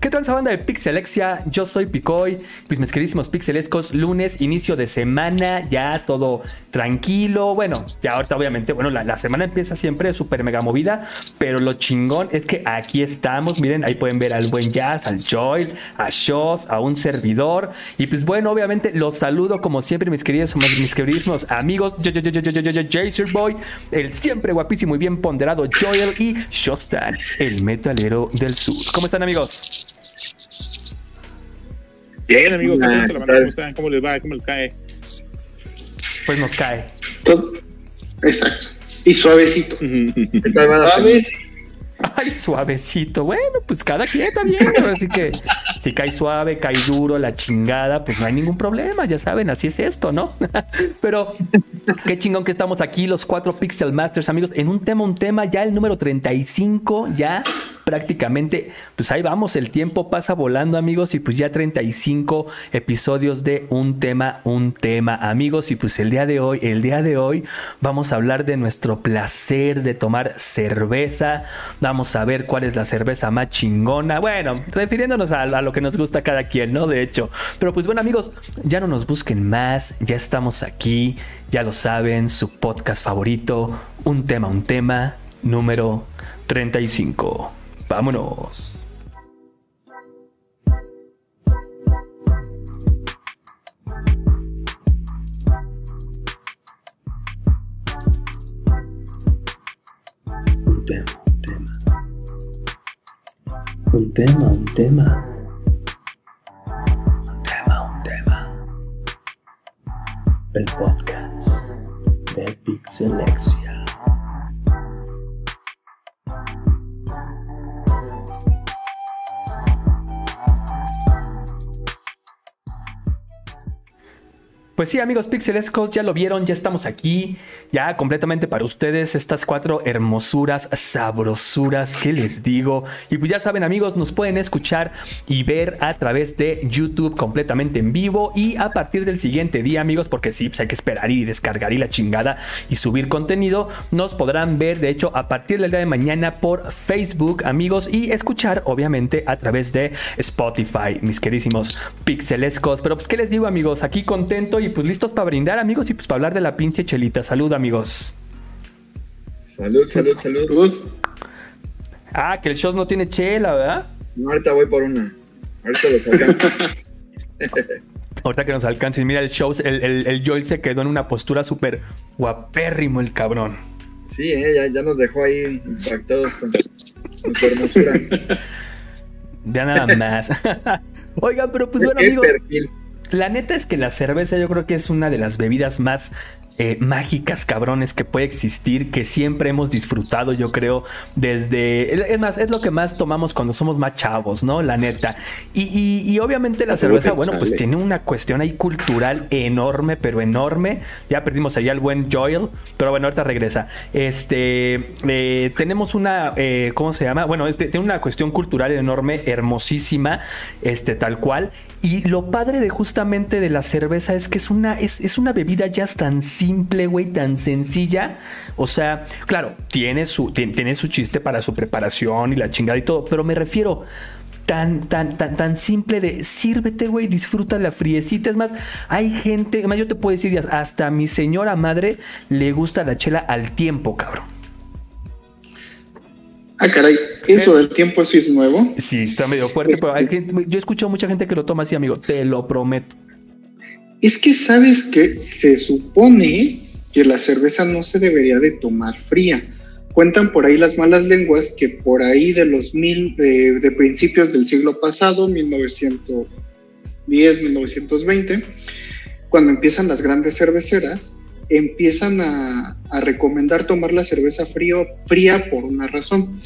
¿Qué tal esa banda de Pixelexia? Yo soy Picoy, pues mis queridísimos pixelescos, lunes, inicio de semana, ya todo tranquilo. Bueno, ya ahorita obviamente, bueno, la, semana empieza siempre súper mega movida, pero lo chingón es que aquí estamos, miren, ahí pueden ver al buen Jazz, al Joy, a Shoss, a un servidor. Y pues bueno, obviamente los saludo como siempre, mis queridos, mis queridísimos amigos, Jaser Boy, el siempre guapísimo y bien ponderado Joel y Shostan, el metalero del sur. ¿Cómo están amigos? Bien, amigos, ¿cómo, están? ¿Cómo les va? ¿Cómo les cae? Pues nos cae. Exacto. Y suavecito. suavecito. Ay, suavecito. Bueno, pues cada quien está bien. Así que si cae suave, cae duro, la chingada, pues no hay ningún problema. Ya saben, así es esto, ¿no? Pero qué chingón que estamos aquí, los cuatro Pixel Masters, amigos, en un tema, un tema, ya el número 35, ya prácticamente, pues ahí vamos, el tiempo pasa volando, amigos, y pues ya 35 episodios de un tema, un tema, amigos, y pues el día de hoy, el día de hoy, vamos a hablar de nuestro placer de tomar cerveza, vamos a ver cuál es la cerveza más chingona, bueno, refiriéndonos a, lo que nos gusta cada quien, ¿no? De hecho, pero pues bueno, amigos, ya no nos busquen más, ya estamos aquí, ya lo saben, su podcast favorito, un tema, un tema, número 35. Vámonos. Un tema, un tema. Un tema, un tema. Un tema. El podcast de Pixelexia. Pues sí, amigos pixelescos, ya lo vieron, ya estamos aquí, ya completamente para ustedes estas cuatro hermosuras, sabrosuras, ¿qué les digo? Y pues ya saben, amigos, nos pueden escuchar y ver a través de YouTube completamente en vivo y a partir del siguiente día, amigos, porque sí, pues hay que esperar y descargar y la chingada y subir contenido, nos podrán ver, de hecho, a partir del día de mañana por Facebook, amigos, y escuchar, obviamente, a través de Spotify, mis queridísimos pixelescos. Pero pues, ¿qué les digo, amigos? Aquí contento y pues listos para brindar, amigos, y pues para hablar de la pinche chelita. Salud, amigos. Salud, salud, salud. Ah, que el show no tiene chela, ¿verdad? No, ahorita voy por una. Ahorita los alcanzo. ahorita que nos alcancen, mira el show, el, el, Joel se quedó en una postura súper guapérrimo el cabrón. Sí, eh, ya, ya, nos dejó ahí impactados con, su hermosura. Ya nada más. Oigan, pero pues bueno, amigos. La neta es que la cerveza yo creo que es una de las bebidas más eh, mágicas, cabrones, que puede existir, que siempre hemos disfrutado, yo creo, desde... Es más, es lo que más tomamos cuando somos más chavos, ¿no? La neta. Y, obviamente la, cerveza, bueno, pues tiene una cuestión ahí cultural enorme, pero enorme. Ya perdimos allá al buen Joel, pero bueno, ahorita regresa. Este, eh, tenemos una, eh, ¿cómo se llama? Bueno, este, tiene una cuestión cultural enorme, hermosísima, este, tal cual. Y lo padre de justamente de la cerveza es que es una, es, es una bebida ya tan simple simple, güey, tan sencilla. O sea, claro, tiene su, tiene, su chiste para su preparación y la chingada y todo, pero me refiero tan, tan, tan, tan simple de sírvete, güey, disfruta la friecita. Es más, hay gente, más yo te puedo decir, hasta a mi señora madre le gusta la chela al tiempo, cabrón. Ah, caray, ¿eso del tiempo sí es nuevo? Sí, está medio fuerte, pero hay gente, yo escucho a mucha gente que lo toma así, amigo, te lo prometo. Es que sabes que se supone que la cerveza no se debería de tomar fría. Cuentan por ahí las malas lenguas que por ahí de los mil, de, principios del siglo pasado, 1910, 1920, cuando empiezan las grandes cerveceras, empiezan a, recomendar tomar la cerveza frío, fría por una razón.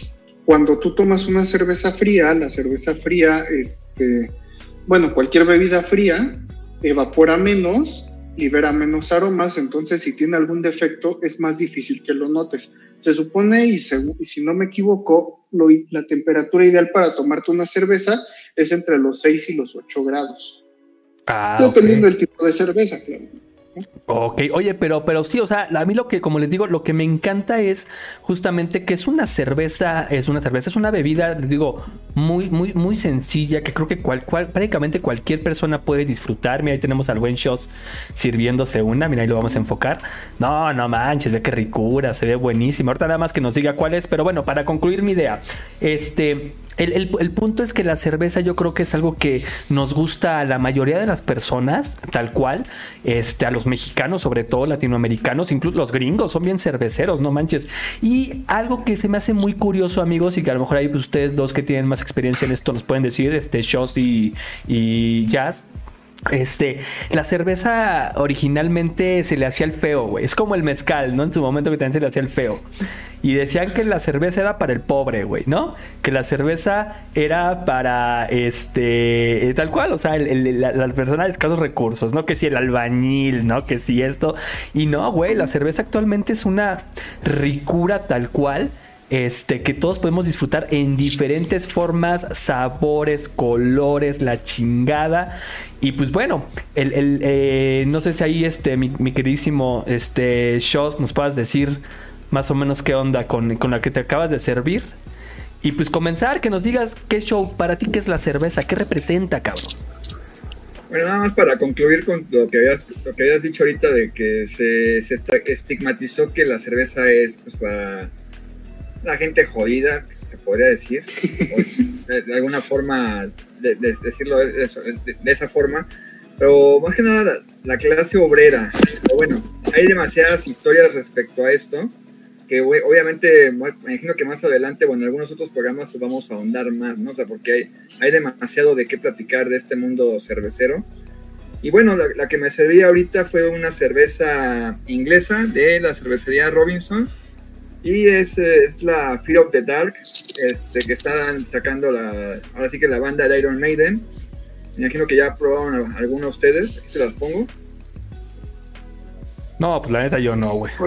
Cuando tú tomas una cerveza fría, la cerveza fría, este, bueno, cualquier bebida fría, evapora menos, libera menos aromas, entonces si tiene algún defecto es más difícil que lo notes. Se supone, y, si no me equivoco, la temperatura ideal para tomarte una cerveza es entre los 6 y los 8 grados. Ah, Dependiendo del tipo de cerveza, claro. Ok, oye, pero, pero sí, o sea, a mí lo que, como les digo, lo que me encanta es justamente que es una cerveza, es una cerveza, es una bebida, les digo, muy, muy, muy sencilla, que creo que cual, cual- prácticamente cualquier persona puede disfrutar. Mira, ahí tenemos al buen Shoss sirviéndose una, mira, ahí lo vamos a enfocar. No, no manches, ve qué ricura, se ve buenísima. Ahorita nada más que nos diga cuál es, pero bueno, para concluir mi idea, este, el, el- punto es que la cerveza yo creo que es algo que nos gusta a la mayoría de las personas, tal cual, este, a los mexicanos, sobre todo latinoamericanos, incluso los gringos son bien cerveceros, no manches. Y algo que se me hace muy curioso, amigos, y que a lo mejor ahí ustedes dos que tienen más experiencia en esto nos pueden decir, este, Shoss y, y Jazz. Este, la cerveza originalmente se le hacía el feo, güey. Es como el mezcal, ¿no? En su momento que también se le hacía el feo. Y decían que la cerveza era para el pobre, güey, ¿no? Que la cerveza era para, este, eh, tal cual, o sea, el- el- la, la persona de escasos recursos, ¿no? Que si el albañil, ¿no? Que si esto. Y no, güey, la cerveza actualmente es una ricura tal cual este, que todos podemos disfrutar en diferentes formas, sabores, colores, la chingada. Y pues bueno, el, eh, no sé si ahí este, mi, queridísimo este, Shows nos puedas decir más o menos qué onda con, con la que te acabas de servir. Y pues comenzar, que nos digas qué show para ti, qué es la cerveza, qué representa, cabrón. Bueno, nada más para concluir con lo que habías, lo que habías dicho ahorita de que se, se estigmatizó que la cerveza es pues, para la gente jodida, se podría decir, de, alguna forma de, de decirlo de, esa forma, pero más que nada la, la clase obrera. Pero bueno, hay demasiadas historias respecto a esto que obviamente me imagino que más adelante, bueno, en algunos otros programas vamos a ahondar más, ¿no? O porque hay, hay demasiado de qué platicar de este mundo cervecero. Y bueno, la, la que me serví ahorita fue una cerveza inglesa de la cervecería Robinson. Y es, eh, es la Fear of the Dark, este, que están sacando la, ahora sí que la banda de Iron Maiden. Me imagino que ya probaron a- algunos de ustedes, aquí se las pongo. No, pues la neta yo no, güey.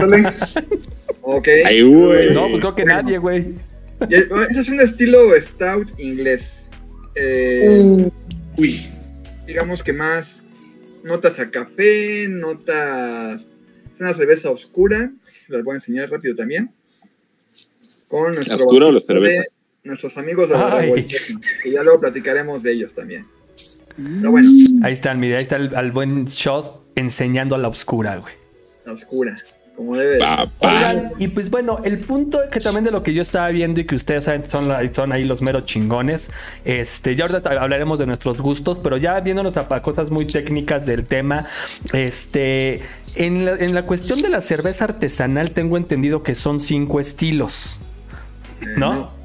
Ok. Ay, güey. No, pues creo que nadie, güey. Ese es un estilo stout inglés. Eh, Uy. digamos que más notas a café, notas. Es una cerveza oscura. Se las voy a enseñar rápido también. Con nuestro ¿La oscura o la vasito de cerveza? Nuestros amigos de que ya luego platicaremos de ellos también. Pero bueno, Ahí está, mira, ahí está el, buen Shoss enseñando a la oscura, güey. la oscura, como debe de ser. Papá. Oigan, y pues bueno, el punto que también de lo que yo estaba viendo y que ustedes saben son, la- son ahí los meros chingones, este, ya ahorita hablaremos de nuestros gustos, pero ya viéndonos a, a cosas muy técnicas del tema, este, en la, en la cuestión de la cerveza artesanal tengo entendido que son cinco estilos, ¿no?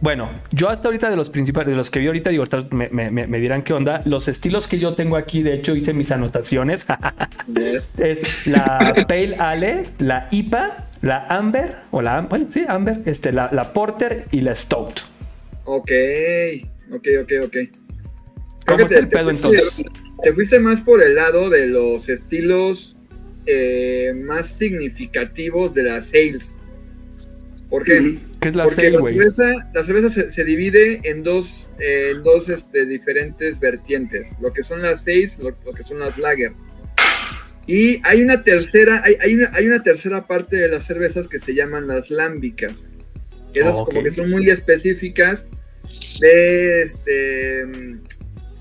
Bueno, yo hasta ahorita de los principales, de los que vi ahorita, digo, ahorita me, me- me- me dirán qué onda. Los estilos que yo tengo aquí, de hecho, hice mis anotaciones. es la Pale Ale, la IPA, la Amber, o la, bueno, sí, Amber, este, la, la Porter y la Stout. Ok, ok, ok, ok. Creo ¿Cómo está el pedo, fuiste- entonces? Te fuiste más por el lado de los estilos eh, más significativos de las sales. ¿Por qué? ¿Qué es la la güey? cerveza, la cerveza se, se divide en dos, eh, en dos este, diferentes vertientes, lo que son las seis, lo, lo que son las lager. Y hay una tercera, hay, hay una, hay una tercera parte de las cervezas que se llaman las lámbicas. Esas Ok. como que son muy específicas de este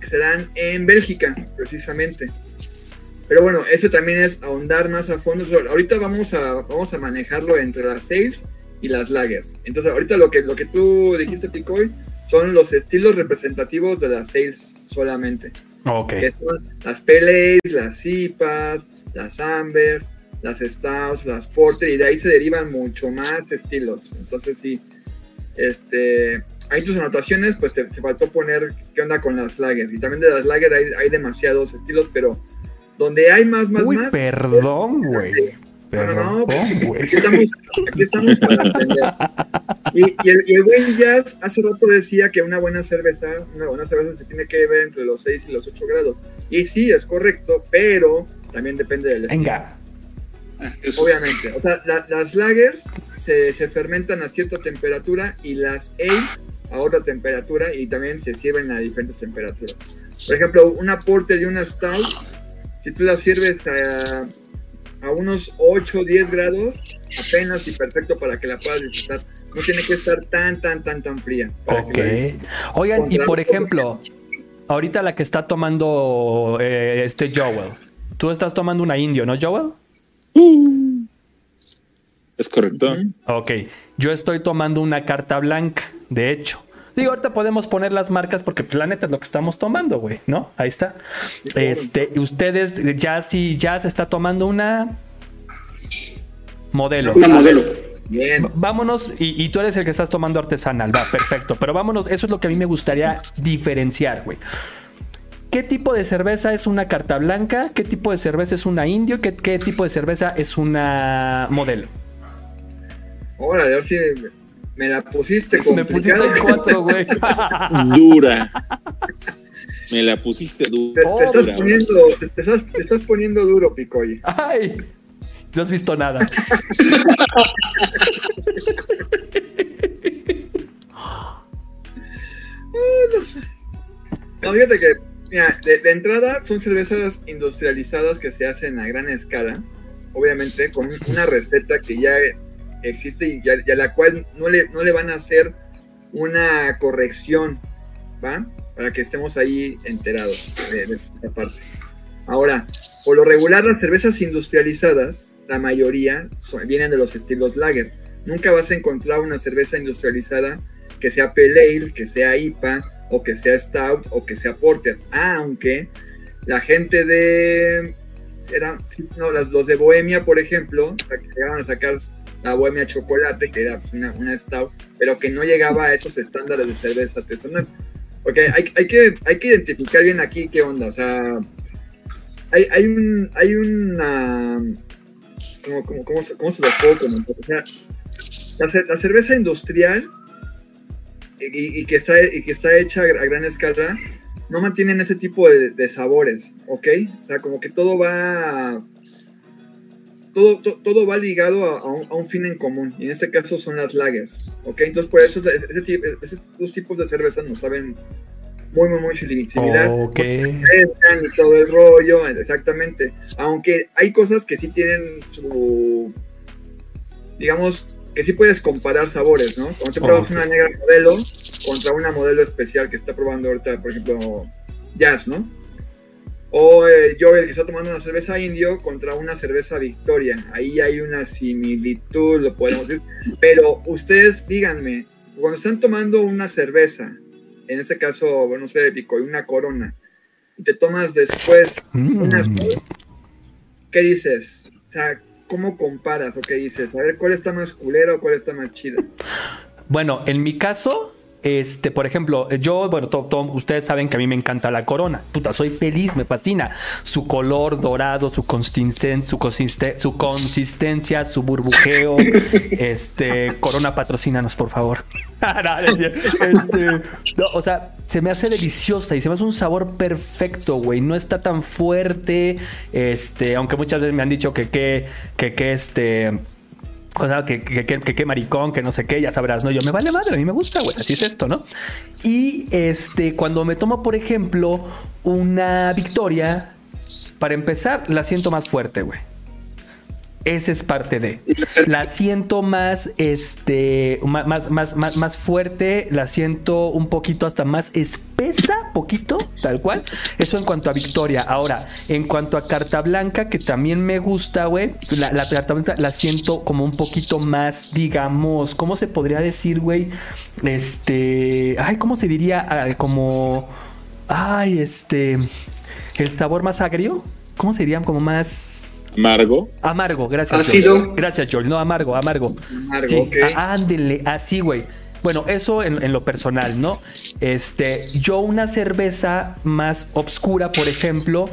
que se dan en Bélgica, precisamente. Pero bueno, eso también es ahondar más a fondo. Ahorita vamos a, vamos a manejarlo entre las sales y las lagers. Entonces, ahorita lo que, lo que tú dijiste, Picoy, son los estilos representativos de las sales solamente. Ok. Que son las PLAs, las IPAs, las Amber, las Stouts, las Porter, y de ahí se derivan mucho más estilos. Entonces, sí, este, hay tus anotaciones, pues te, te faltó poner qué onda con las lagers. Y también de las lagers hay, hay demasiados estilos, pero donde hay más, más, Uy, más. perdón, güey. No, no. Aquí estamos, aquí estamos para aprender. Y, y el, y el buen Jazz hace rato decía que una buena cerveza, una buena cerveza se tiene que ver entre los 6 y los 8 grados. Y sí, es correcto, pero también depende del estilo. Venga. Ah, Obviamente. O sea, la- las lagers se, se fermentan a cierta temperatura y las ales a otra temperatura y también se sirven a diferentes temperaturas. Por ejemplo, una porter y una stout si tú la sirves a, a unos 8 o 10 grados, apenas y perfecto para que la puedas disfrutar. No tiene que estar tan, tan, tan, tan fría. para Ok. que Oigan, y por ejemplo, ahorita la que está tomando eh, este Joel. Tú estás tomando una indio, ¿no, Joel? Es correcto. Ok. Yo estoy tomando una carta blanca, de hecho. Digo, ahorita podemos poner las marcas porque pues, la neta es lo que estamos tomando, güey, ¿no? Ahí está. Este, ustedes, ya si ya se está tomando una modelo. Una modelo. Bien. Vámonos, y, y tú eres el que estás tomando artesanal, va, perfecto. Pero vámonos, eso es lo que a mí me gustaría diferenciar, güey. ¿Qué tipo de cerveza es una carta blanca? ¿Qué tipo de cerveza es una indio? ¿Qué, qué tipo de cerveza es una modelo? Órale, ahora sí me, la pusiste Me pusiste complicada. cuatro, güey. Dura. Me la pusiste Te, dura. te estás poniendo, te, te estás, te estás poniendo duro, Picoy. Ay, no has visto nada. No, fíjate que, mira, de, de entrada son cervezas industrializadas que se hacen a gran escala, obviamente con una receta que ya existe y, a, y a la cual no le, no le van a hacer una corrección, ¿va? Para que estemos ahí enterados de, de esa parte. Ahora, por lo regular las cervezas industrializadas, la mayoría son- vienen de los estilos lager. Nunca vas a encontrar una cerveza industrializada que sea pale ale, que sea IPA, o que sea stout, o que sea porter. Aunque la gente de... Era, no, las, los de Bohemia, por ejemplo, que llegaban a sacar la Bohemia Chocolate, que era una, una stout, pero que no llegaba a esos estándares de cerveza artesanal. Porque hay, hay, que, hay que identificar bien aquí qué onda. O sea, hay, hay, un, hay una... ¿Cómo, cómo, cómo, se- cómo se lo puedo comentar? O sea, la, la cerveza industrial y, y que está, y que está hecha a gran escala no mantienen ese tipo de, de sabores, ¿ok? O sea, como que todo va... Todo, to- todo va ligado a, a un, a un fin en común, y en este caso son las lagers, ¿ok? Entonces, por eso ese, ese esos dos tipos de cervezas nos saben muy, muy, muy simi- similar Ok. y todo el rollo, exactamente. Aunque hay cosas que sí tienen su, digamos, que sí puedes comparar sabores, ¿no? Cuando te pruebas Ok. una negra modelo contra una modelo especial que está probando ahorita, por ejemplo, Jazz, ¿no? O eh, Joel que está tomando una cerveza indio contra una cerveza Victoria. Ahí hay una similitud, lo podemos decir. Pero ustedes díganme, cuando están tomando una cerveza, en este caso, bueno, no sé, Pico, una corona, y te tomas después una Mm. Stout, ¿qué dices? O sea, ¿cómo comparas o qué dices? A ver, ¿cuál está más culero o cuál está más chida? Bueno, en mi caso, este, por ejemplo, yo, bueno, to- to- ustedes saben que a mí me encanta la corona. Puta, soy feliz, me fascina. Su color dorado, su, consisten- su, consiste- su consistencia, su burbujeo. este, corona, patrocínanos, por favor. Este, no, o sea, se me hace deliciosa y se me hace un sabor perfecto, güey. No está tan fuerte. Este, aunque muchas veces me han dicho que que, que, que este. O que, que, que- que maricón, que no sé qué, ya sabrás, ¿no? Yo me vale madre, a mí me gusta, güey, así es esto, ¿no? Y este, cuando me tomo, por ejemplo, una victoria, para empezar, la siento más fuerte, güey. Esa es parte de. La siento más, este, más, más, más, más fuerte, la siento un poquito hasta más espesa, poquito, tal cual. Eso en cuanto a Victoria. Ahora, en cuanto a Carta Blanca, que también me gusta, güey, la, la Carta Blanca la siento como un poquito más, digamos, ¿cómo se podría decir, güey? Este, ay, ¿cómo se diría? Ah, como, ay, este, el sabor más agrio. ¿Cómo se diría? Como más... Amargo. Amargo, gracias. Ácido. Gracias, Joel. No, amargo, amargo. Amargo, sí, ok. á- ándele, así, güey. Bueno, eso en, en lo personal, ¿no? Este, yo una cerveza más obscura, por ejemplo,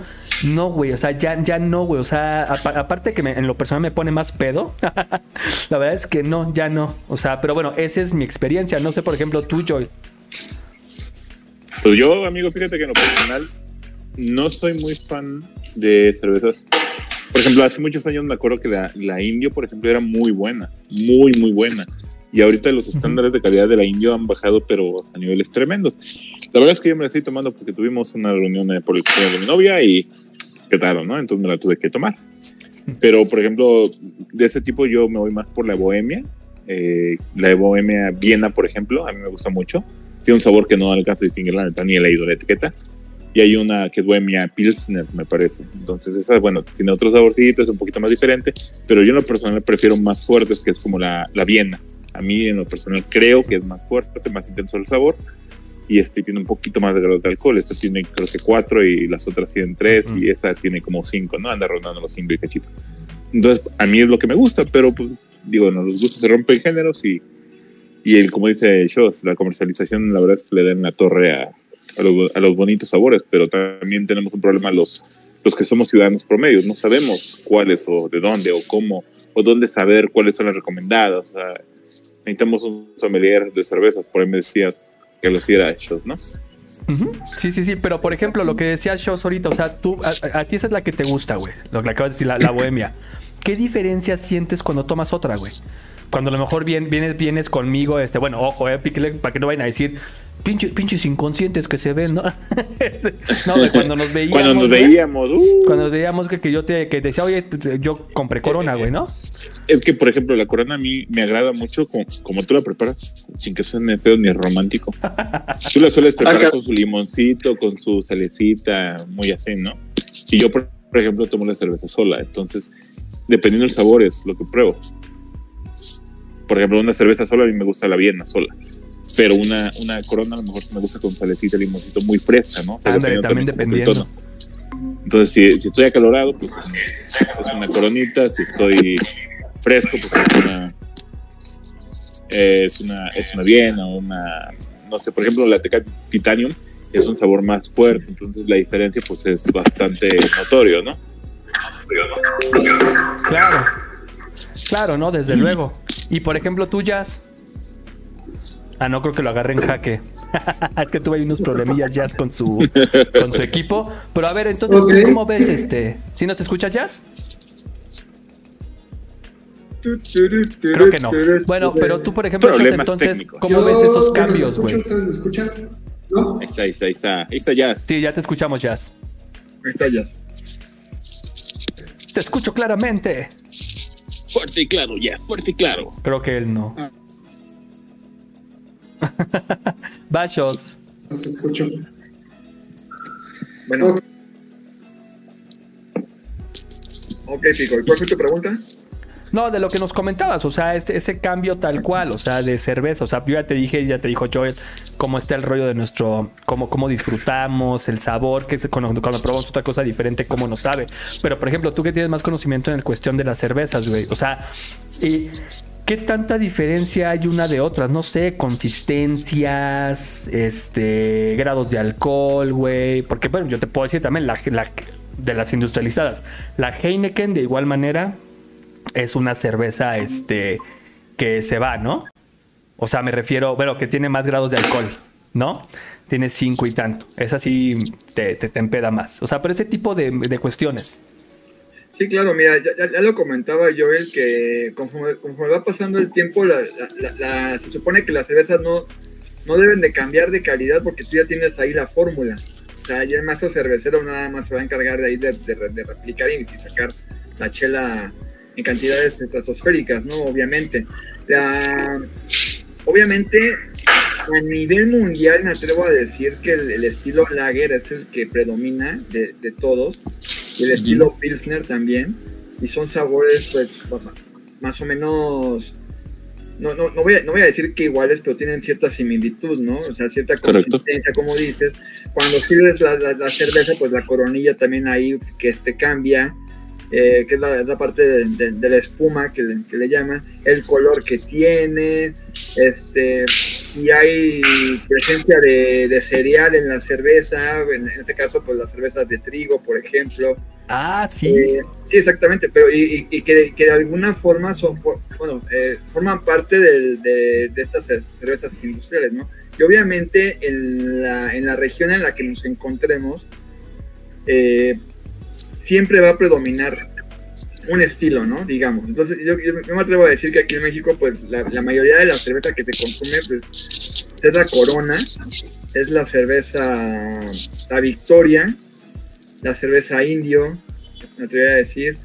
no, güey, o sea, ya, ya no, güey, o sea, apa- aparte que me- en lo personal me pone más pedo, la verdad es que no, ya no, o sea, pero bueno, esa es mi experiencia, no sé, por ejemplo, tú, Joel. Pues yo, amigo, fíjate que en lo personal no soy muy fan de cervezas. Por ejemplo, hace muchos años me acuerdo que la, la indio, por ejemplo, era muy buena, muy, muy buena. Y ahorita los estándares de calidad de la indio han bajado, pero a niveles tremendos. La verdad es que yo me la estoy tomando porque tuvimos una reunión eh, por el cumpleaños de mi novia y quedaron, ¿no? Entonces me la tuve que tomar. Pero, por ejemplo, de ese tipo yo me voy más por la bohemia. Eh, la de bohemia Viena, por ejemplo, a mí me gusta mucho. Tiene un sabor que no alcanza a distinguir la neta, ni he leído la etiqueta. Y hay una que es bohemia Pilsner, me parece. Entonces esa, bueno, tiene otro saborcito, es un poquito más diferente. Pero yo en lo personal prefiero más fuertes, que es como la, la Viena. A mí en lo personal creo que es más fuerte, más intenso el sabor y este tiene un poquito más de grado de alcohol. Este tiene creo que cuatro y las otras tienen tres y esa tiene como cinco, ¿no? Anda rondando los cinco y cachito. Entonces, a mí es lo que me gusta, pero pues digo, no, los gustos se rompen géneros y, y el, como dice Shows, la comercialización la verdad es que le dan la torre a, a, los, a los bonitos sabores, pero también tenemos un problema los los que somos ciudadanos promedios, no sabemos cuáles o de dónde o cómo o dónde saber cuáles son las recomendadas. O sea, necesitamos un sommelier de cervezas, por ahí me decías, que lo hiciera Shows, ¿no? Sí, sí, sí, pero por ejemplo, lo que decía Shows ahorita, o sea, tú, a, ti esa es la que te gusta, güey, lo que acabas de decir, la bohemia. ¿Qué diferencia sientes cuando tomas otra, güey? Cuando a lo mejor vienes, vienes conmigo, este, bueno, ojo, eh, píquele, para que no vayan a decir, pinches, pinches inconscientes que se ven, ¿no? no, güey, cuando nos veíamos. Cuando nos güey, veíamos, uh, Cuando nos veíamos que, que yo te que decía, oye, yo compré corona, güey, ¿no? es que, por ejemplo, la corona a mí me agrada mucho como, como tú la preparas, sin que suene feo ni romántico. Tú la sueles preparar con su limoncito, con su salecita, muy así, ¿no? Y yo, por ejemplo, tomo la cerveza sola, entonces, dependiendo del sabor es lo que pruebo. Por ejemplo, una cerveza sola a mí me gusta la Viena sola. Pero una, una corona a lo mejor me gusta con salecita limoncito muy fresca, ¿no? Ándale, también dependiendo. Entonces, si, si estoy acalorado, pues es una coronita. Si estoy fresco, pues es una, es una, es una Viena o una, no sé, por ejemplo, la Teca Titanium es un sabor más fuerte, entonces la diferencia pues es bastante notorio, ¿no? Claro. Claro, ¿no? Desde luego. Y por ejemplo, tú, Jazz. Ah, no creo que lo agarre en jaque. es que tuve ahí unos problemillas Jazz con su, con su equipo. Pero a ver, entonces, ¿tú Ok. ¿cómo ves este? ¿Sí nos escuchas, Jazz? Creo que no. Bueno, pero tú, por ejemplo, Jazz, Problemas entonces, técnicos. ¿cómo ves esos cambios, güey? ¿Ustedes me escuchan? ¿No? Ahí está, ahí está, ahí está, ahí está Jazz. Sí, ya te escuchamos, Jazz. Ahí está ya. Te escucho claramente. Fuerte y claro, Jazz, fuerte y claro. Creo que él no. Ah. Bachos. No se escucho. Bueno, Ok. ok, Pico. ¿Y cuál fue tu pregunta? No, de lo que nos comentabas, o sea, ese, ese cambio tal cual, o sea, de cerveza, o sea, yo ya te dije, ya te dijo Joel, cómo está el rollo de nuestro, cómo, cómo disfrutamos, el sabor, que cuando, probamos otra cosa diferente, cómo nos sabe. Pero, por ejemplo, tú que tienes más conocimiento en la cuestión de las cervezas, güey, o sea, y ¿qué tanta diferencia hay una de otras? No sé, consistencias, este, grados de alcohol, güey, porque, bueno, yo te puedo decir también, la- de las industrializadas, la Heineken de igual manera es una cerveza este que se va, ¿no? O sea, me refiero, bueno, que tiene más grados de alcohol, ¿no? Tiene cinco y tanto. Esa sí te, te, te empeda más. O sea, pero ese tipo de, de cuestiones. Sí, claro, mira, ya, ya- lo comentaba Joel que conforme, va pasando el tiempo, la, la- la- la- se supone que las cervezas no, no deben de cambiar de calidad porque tú ya tienes ahí la fórmula. O sea, ya el mazo cervecero nada más se va a encargar de ahí de, de- de replicar y sacar la chela en cantidades estratosféricas, ¿no? Obviamente. La- obviamente, a nivel mundial me atrevo a decir que el, el estilo lager es el que predomina de, de todos y el estilo Pilsner también. Y son sabores, pues, más o menos. No, no, no, voy a, no voy a decir que iguales, pero tienen cierta similitud, ¿no? O sea, cierta consistencia, como dices. Cuando sirves la, la- la cerveza, pues la coronilla también ahí que este cambia, eh, que es la, la parte de, de- de la espuma que le, que le llaman, el color que tiene, este, y hay presencia de, de cereal en la cerveza, en, en este caso, pues las cervezas de trigo, por ejemplo. Ah, sí. Eh, sí, exactamente, pero y, y- y que, que de alguna forma son, bueno, eh, forman parte de, estas cer- cervezas industriales, ¿no? Y obviamente en la, en la región en la que nos encontremos, eh, siempre va a predominar un estilo, ¿no? Digamos. Entonces, yo, me atrevo a decir que aquí en México, pues la, la mayoría de la cerveza que se consume, pues es la Corona, es la cerveza, la Victoria, la cerveza Indio, me atrevería a decir.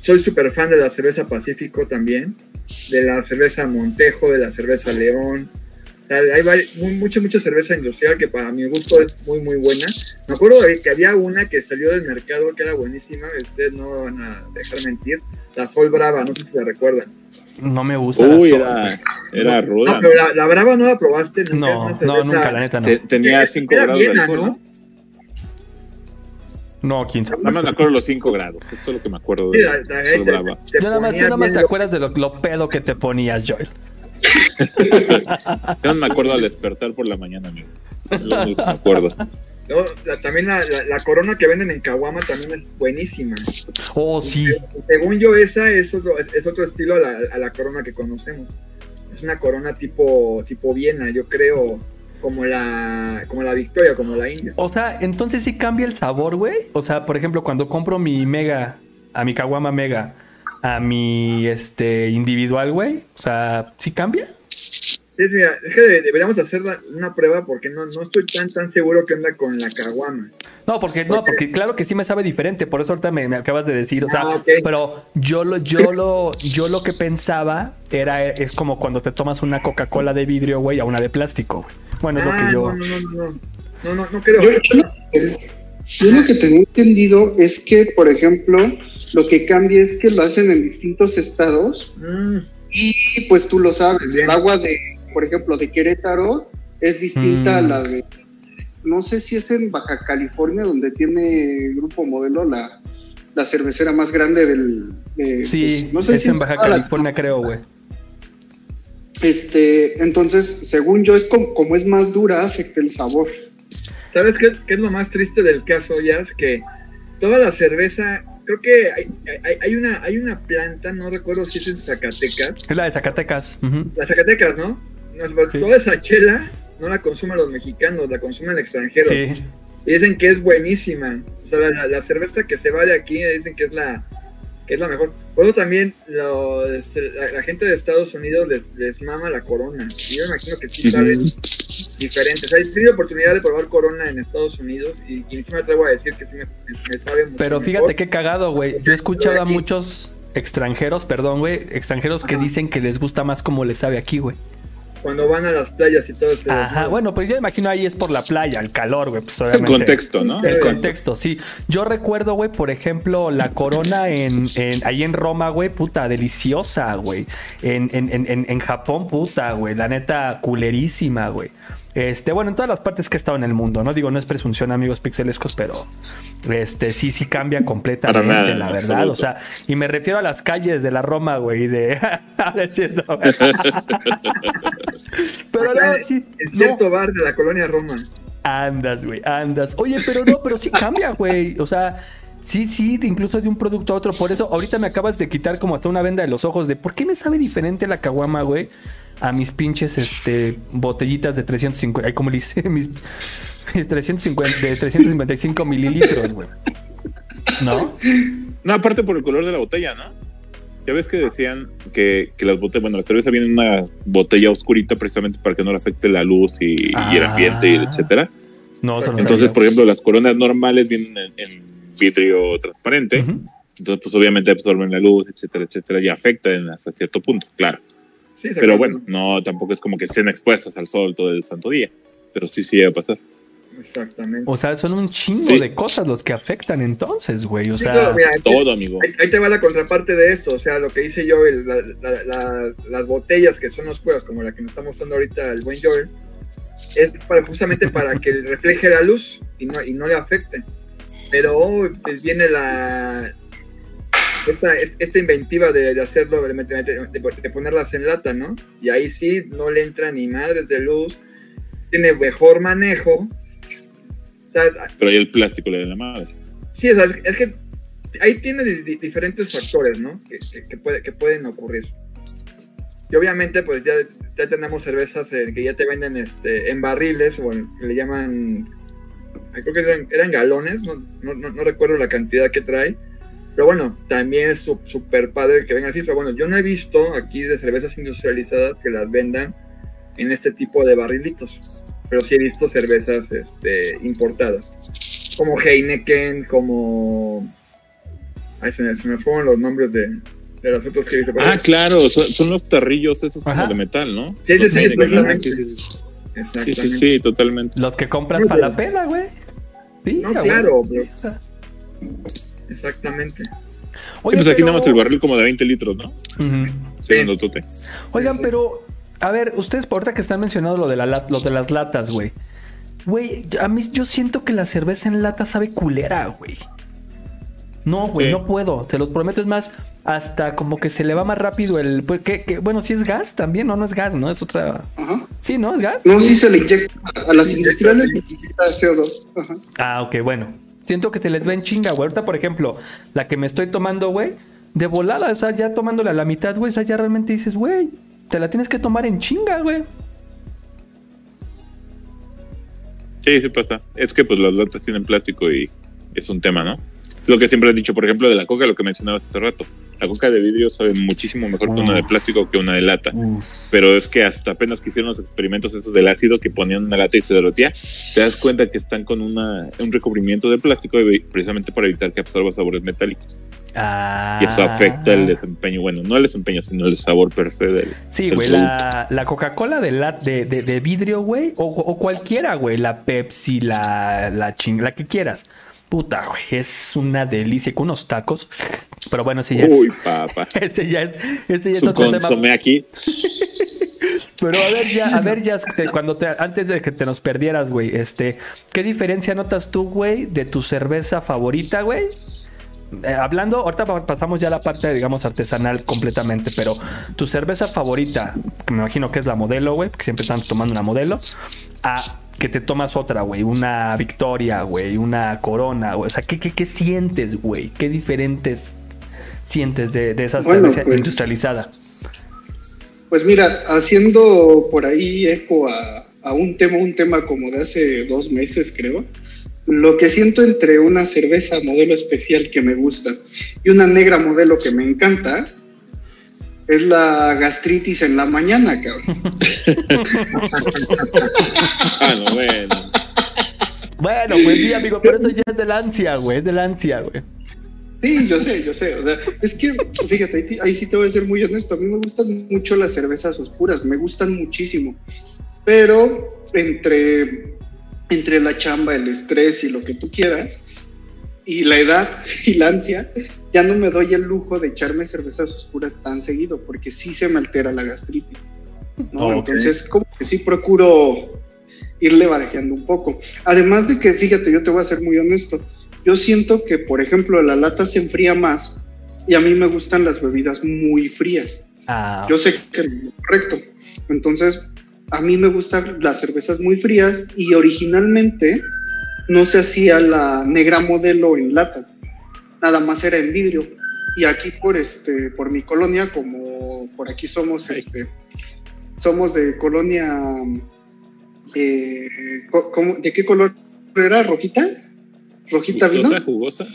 Soy súper fan de la cerveza Pacífico también, de la cerveza Montejo, de la cerveza León. O sea, hay muy- mucha, mucha cerveza industrial que para mi gusto es muy, muy buena. Me acuerdo de que había una que salió del mercado que era buenísima, ustedes no van a dejar mentir, la Sol Brava, no sé si la recuerdan. No me gusta Uy, la era, era ruda. No, pero la, la Brava no la probaste. nunca, No, no, cerveza- nunca, la neta no. Te- tenía Era 5 grados de alcohol. ¿no? ¿no? No, 15. Nada más me acuerdo los 5 grados. Esto es lo que me acuerdo Sí, de la- la- Sol te- Brava. te Yo nada más, tú nada más te acuerdas de lo, lo pedo que te ponías, Joel. Yo no me acuerdo al despertar por la mañana, amigo. Que me acuerdo. No, la- también la, la- la corona que venden en Caguama también es buenísima. Oh, sí. Y Según yo, esa es otro, es, es otro estilo a la, a la corona que conocemos. Es una corona tipo, tipo Viena, yo creo, como la, como la Victoria, como la India. O sea, entonces sí cambia el sabor, güey. O sea, por ejemplo, cuando compro mi mega, a mi Kawama Mega, a mi este individual, güey. O sea, ¿sí cambia? Sí, sí, mira, es que de- deberíamos hacer la- una prueba porque no, no estoy tan tan seguro que onda con la Caguama. No, porque no, porque claro que sí me sabe diferente, por eso ahorita me, me acabas de decir, o sea, Ah, pero yo lo, yo lo, yo lo que pensaba era es como cuando te tomas una Coca-Cola de vidrio, güey, a una de plástico, güey. Bueno, es lo Ah, que yo. no, no, no, no, no, no, no creo. Yo, yo lo, yo lo que tenía entendido es que, por ejemplo, lo que cambia es que lo hacen en distintos estados Mm, y pues tú lo sabes, Bien. el agua de, por ejemplo, de Querétaro es distinta a Mm. la de, no sé si es en Baja California donde tiene Grupo Modelo la, la cervecera más grande del... de- Sí, no sé es si en Baja la- California, creo, güey. Este, entonces, según yo, es como, como es más dura, afecta el sabor. ¿Sabes qué, qué es lo más triste del caso, ya Es que toda la cerveza, creo que hay, hay, hay una, hay una planta, no recuerdo si es en Zacatecas, Es la de Zacatecas. ujú. las Zacatecas, ¿no? No, Sí. Toda esa chela no la consumen los mexicanos, la consumen extranjeros. Sí. Y dicen que es buenísima. O sea, la, la- la cerveza que se va de aquí dicen que es la es la mejor. Luego también lo- este, la, la gente de Estados Unidos les, les mama la corona. Y yo imagino que sí saben diferente. O sea, he tenido oportunidad de probar corona en Estados Unidos y, y sí me atrevo a decir que sí me, me sabe mucho Pero mejor. fíjate qué cagado, güey. Yo he escuchado a muchos extranjeros, perdón, güey, extranjeros que dicen que les gusta más como les sabe aquí, güey. Cuando van a las playas y todo eso. Ajá, bueno, pues yo imagino ahí es por la playa, el calor, güey, pues El contexto, ¿no? El contexto, sí. Yo recuerdo, güey, por ejemplo, la corona en, en- ahí en Roma, güey, puta, deliciosa, güey. En, en, en, en- en Japón, puta, güey, la neta, culerísima, güey. Este, bueno, en todas las partes que he estado en el mundo, ¿no? Digo, no es presunción, amigos pixelescos, pero este sí, sí cambia completamente, Para nada, la verdad. absoluto. O sea, y me refiero a las calles de la Roma, güey, de. Pero Acá no, sí. En no. cierto bar de la colonia Roma. Andas, güey, andas. Oye, pero no, pero sí cambia, güey. O sea, sí, sí, de- incluso de un producto a otro. Por eso, ahorita me acabas de quitar como hasta una venda de los ojos de por qué me sabe diferente la caguama, güey, a mis pinches este, botellitas de 350. Ay, como le hice, mis, mis 350, de 355 mililitros, güey. ¿No? No, aparte por el color de la botella, ¿no? Ya ves que decían que, que las botellas, bueno, la cerveza viene en una botella oscurita precisamente para que no le afecte la luz y, y el ambiente, y Ah. etcétera. No, Entonces, por ejemplo, las coronas normales vienen en, en vidrio transparente. Entonces, pues obviamente absorben la luz, etcétera, etcétera, y afectan hasta cierto punto, claro. Sí, se Pero bueno, no, tampoco es como que estén expuestas al sol todo el santo día. Pero sí, sí llega a pasar. Exactamente. O sea, son un chingo Sí. de cosas los que afectan entonces, güey. O Sí, sea, claro, mira, Todo, amigo. Ahí, ahí te va la contraparte de esto, o sea, lo que dice yo, el- la- la- la- las botellas que son oscuras, como la que nos está mostrando ahorita el buen Joel, es para, justamente para que refleje la luz y no, y no le afecte. Pero pues viene la esta, esta inventiva de, de hacerlo, de, meter- de- de ponerlas en lata, ¿no? Y ahí sí no le entra ni madres de luz, tiene mejor manejo. O sea, Pero ahí el plástico le da la madre. Sí, o sea, es que ahí tiene di- di- diferentes factores, ¿no? Que, que- puede- que pueden ocurrir. Y obviamente, pues ya, ya tenemos cervezas que ya te venden este, en barriles, o en- que le llaman, creo que eran, eran galones, no, no- no- no recuerdo la cantidad que trae. Pero bueno, también es súper padre que vengan así. Pero bueno, yo no he visto aquí de cervezas industrializadas que las vendan en este tipo de barrilitos. Pero sí he visto cervezas este, importadas como Heineken, como Ahí se, me- se me fueron los nombres de, de las fotos que hice. Ah, claro, son, son los tarrillos esos como de metal, ¿no? Sí, sí, sí, exactamente. sí, sí, sí. Sí, Exactamente. sí, sí, totalmente. Los que compras para la peda, güey. Sí, No, claro, pero- Exactamente. Sí, Oye, pues aquí pero- nada más el barril como de 20 litros, ¿no? Sí, Sí. grandotote. Oigan, Sí, sí. pero, a ver, ustedes por ahorita que están mencionando lo de, la, lo de las latas, güey. Güey, a mí yo siento que la cerveza en lata sabe culera, güey. No, güey, Sí. no puedo, te lo prometo. Es más, hasta como que se le va más rápido el... Pues, ¿qué- qué? Bueno, si es gas también, no, no es gas, ¿no? Es otra... Ajá. Sí, ¿no? ¿Es gas? No, sí se le inyecta a las Sí, industriales sí. se inyecta CO2. Ajá. Ah, ok, bueno. Siento que se les ve en chinga, güey. Ahorita, por ejemplo, la que me estoy tomando, güey, de volada, o sea, ya tomándola a la mitad, güey, o sea, ya realmente dices, güey, te la tienes que tomar en chinga, güey. Sí, sí pasa. Es que pues las latas tienen plástico y es un tema, ¿no? Lo que siempre he dicho, por ejemplo, de la coca, lo que mencionabas hace rato. La coca de vidrio sabe muchísimo mejor que una de Uf. plástico que una de lata. Pero es que hasta apenas que hicieron los experimentos esos del ácido que ponían una lata y se derretía, te das cuenta que están con una, un recubrimiento de plástico precisamente para evitar que absorba sabores metálicos. Ah. Y eso afecta el desempeño, bueno, no el desempeño, sino el sabor per se del... Sí, güey, la, la Coca-Cola de, de, de- de vidrio, güey, o, o cualquiera, güey, la Pepsi, la, la ching, la que quieras. Puta, güey, es una delicia con unos tacos. Pero bueno, ese ya Uy, es. papá. Ese ya es. Ese ya es otro tema. consomé aquí. Pero a ver, ya, a ver, ya, este, cuando te, antes de que te nos perdieras, güey, este, ¿qué diferencia notas tú, güey, de tu cerveza favorita, güey? Eh, hablando, ahorita pa- pasamos ya a la parte, digamos, artesanal completamente, pero tu cerveza favorita, que me imagino que es la modelo, güey, porque siempre están tomando una modelo, a que te tomas otra, güey, una victoria, güey, una corona, güey. O sea, ¿qué, qué, qué sientes, güey? ¿Qué diferentes sientes de, de esa Bueno, cerveza pues- industrializada? Pues mira, haciendo por ahí eco a, a un tema, un tema como de hace dos meses, creo. Lo que siento entre una cerveza modelo especial que me gusta y una negra modelo que me encanta es la gastritis en la mañana, cabrón. Ah, no, bueno. Bueno, pues sí, amigo, pero eso ya es del ansia, güey, es del ansia, güey. Sí, yo sé, yo sé. O sea, es que, fíjate, ahí, te- ahí sí te voy a ser muy honesto. A mí me gustan mucho las cervezas oscuras, me gustan muchísimo. Pero entre, entre la chamba, el estrés y lo que tú quieras, y la edad y la ansia, ya no me doy el lujo de echarme cervezas oscuras tan seguido, porque sí se me altera la gastritis. ¿no? Ok. Entonces, como que sí procuro irle barajeando un poco. Además de que, fíjate, yo te voy a ser muy honesto. Yo siento que, por ejemplo, la lata se enfría más y a mí me gustan las bebidas muy frías. Ah, Yo sé que es correcto. Entonces, a mí me gustan las cervezas muy frías y originalmente no se hacía la negra modelo en lata. Nada más era en vidrio. Y aquí por este, por mi colonia, como por aquí somos este, somos de colonia eh, co- ¿cómo- ¿de qué color era? ¿Rojita? ¿Rojita vino? Jugosa, jugosa.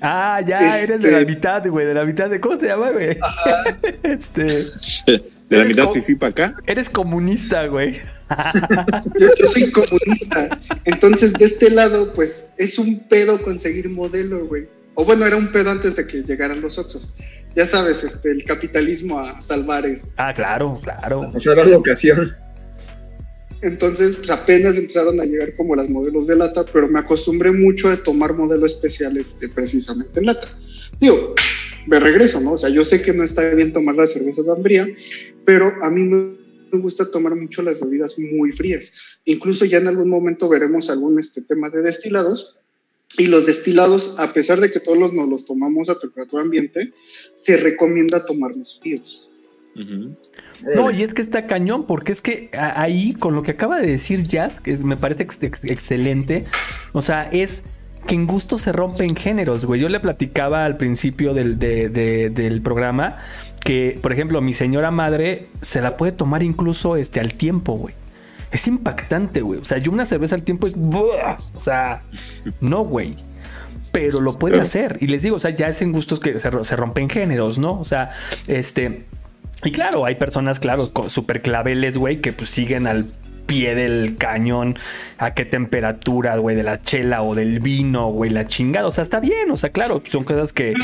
Ah, ya, eres de Este- la mitad, güey, de la mitad de. ¿Cómo se llama, güey? Este. De la mitad fifi para acá. Eres comunista, güey. Yo, yo soy comunista. Entonces, de este lado, pues, es un pedo conseguir modelo, güey. O bueno, era un pedo antes de que llegaran los otros. Ya sabes, este, el capitalismo a salvar es. Ah, claro, claro. O sea, era la ocasión. Entonces, pues, apenas empezaron a llegar como las modelos de lata, pero me acostumbré mucho a tomar modelos especiales este, precisamente en lata. Digo, me regreso, ¿no? O sea, yo sé que no está bien tomar la cerveza tan fría, pero a mí me gusta tomar mucho las bebidas muy frías. Incluso ya en algún momento veremos algún este tema de destilados. Y los destilados, a pesar de que todos los, nos los tomamos a temperatura ambiente, se recomienda tomarlos fríos. No, y es que está cañón, porque es que ahí, con lo que acaba de decir Jazz, que me parece ex- ex- excelente, o sea, es que en gusto se rompen géneros, güey. Yo le platicaba al principio del, de- de- del programa que, por ejemplo, mi señora madre se la puede tomar incluso este, al tiempo, güey. Es impactante, güey. O sea, yo una cerveza al tiempo es... O sea, no, güey. Pero lo puede hacer. Y les digo, o sea, ya es en gustos que se, se rompen géneros, ¿no? O sea, este... Y claro, hay personas, claro, super claveles, güey, que pues siguen al pie del cañón, a qué temperatura, güey, de la chela o del vino, güey, la chingada. O sea, está bien, o sea, claro, son cosas que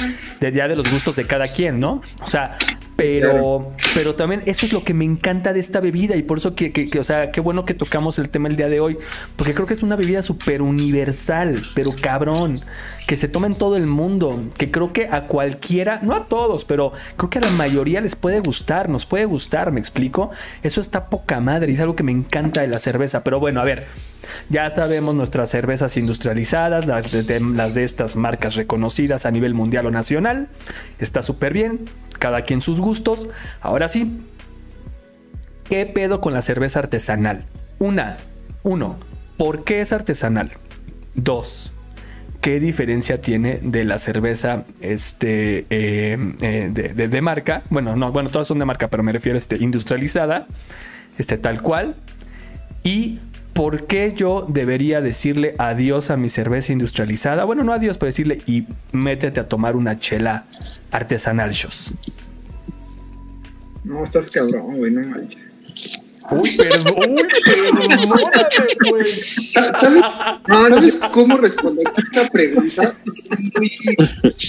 de ya de los gustos de cada quien, ¿no? O sea, pero, pero también eso es lo que me encanta de esta bebida y por eso que, que- que, o sea, qué bueno que tocamos el tema el día de hoy, porque creo que es una bebida súper universal, pero cabrón, que se toma en todo el mundo, que creo que a cualquiera, no a todos, pero creo que a la mayoría les puede gustar, nos puede gustar, me explico. Eso está poca madre y es algo que me encanta de la cerveza, pero bueno, a ver, ya sabemos nuestras cervezas industrializadas, las de, de- las de estas marcas reconocidas a nivel mundial o nacional. Está súper bien, cada quien sus gustos. Ahora sí, ¿qué pedo con la cerveza artesanal? Una, uno, ¿por qué es artesanal? Dos, ¿qué diferencia tiene de la cerveza este, eh, eh, de, de- de marca? Bueno, no, bueno, todas son de marca, pero me refiero a este, industrializada, este, tal cual. Y ¿por qué yo debería decirle adiós a mi cerveza industrializada? Bueno, no adiós, pero decirle y métete a tomar una chela artesanal, Shos. No, estás cabrón, güey, no manches. Uy, perdón, perdóname, güey. ¿Sabes, ¿Sabes cómo responder a esta pregunta?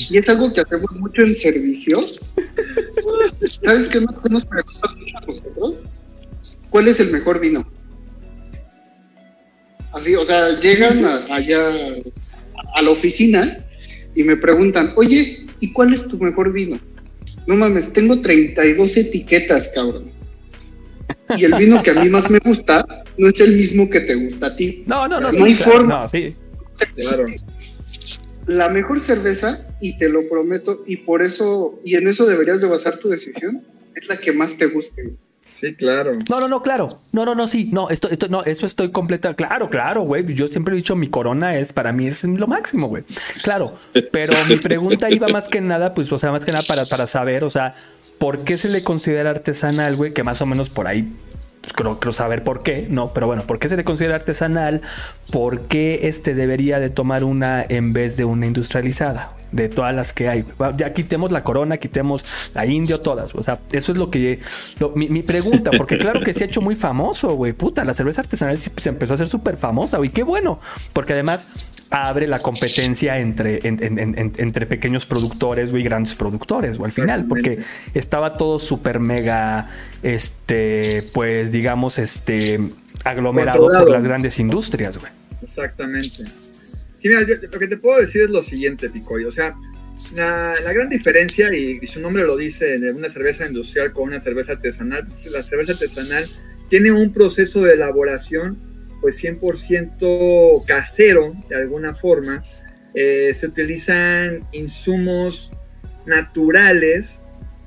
Y es algo que hacemos mucho en servicio. ¿Sabes qué nos, qué nos preguntan mucho a nosotros? ¿Cuál es el mejor vino? Así, o sea, llegan a- allá a la oficina y me preguntan, oye, ¿y cuál es tu mejor vino? No mames, tengo 32 etiquetas, cabrón. Y el vino que a mí más me gusta no es el mismo que te gusta a ti. No, no, no, No sí, hay claro, forma. no, sí. Claro. la mejor cerveza, y te lo prometo, y por eso, y en eso deberías de basar tu decisión, es la que más te guste. Sí, claro. No, no, no, claro. No, no, no, sí. No, esto, esto, no, eso estoy completa. Claro, claro, güey. Yo siempre he dicho mi corona es para mí es lo máximo, güey. Claro. Pero mi pregunta iba más que nada, pues, o sea, más que nada para, para saber, o sea, ¿por qué se le considera artesanal, güey? Que más o menos por ahí pues, creo, creo saber por qué, no, pero bueno, ¿por qué se le considera artesanal? ¿Por qué este debería de tomar una en vez de una industrializada? De todas las que hay. Ya quitemos la corona, quitemos la indio, todas. O sea, eso es lo que. lo- mi, mi pregunta, porque claro que se ha hecho muy famoso, güey. Puta, la cerveza artesanal sí se empezó a hacer súper famosa, güey. Qué bueno. Porque además abre la competencia entre, en- en- en- en- entre pequeños productores, güey, y grandes productores, güey, al final. Porque estaba todo súper mega, este, pues digamos, este, aglomerado por las grandes industrias, güey. Exactamente. Lo que te puedo decir es lo siguiente, Picoy. O sea, la, gran diferencia, y, su nombre lo dice, de una cerveza industrial con una cerveza artesanal, pues, la cerveza artesanal tiene un proceso de elaboración, pues 100% casero, de alguna forma. Eh, se utilizan insumos naturales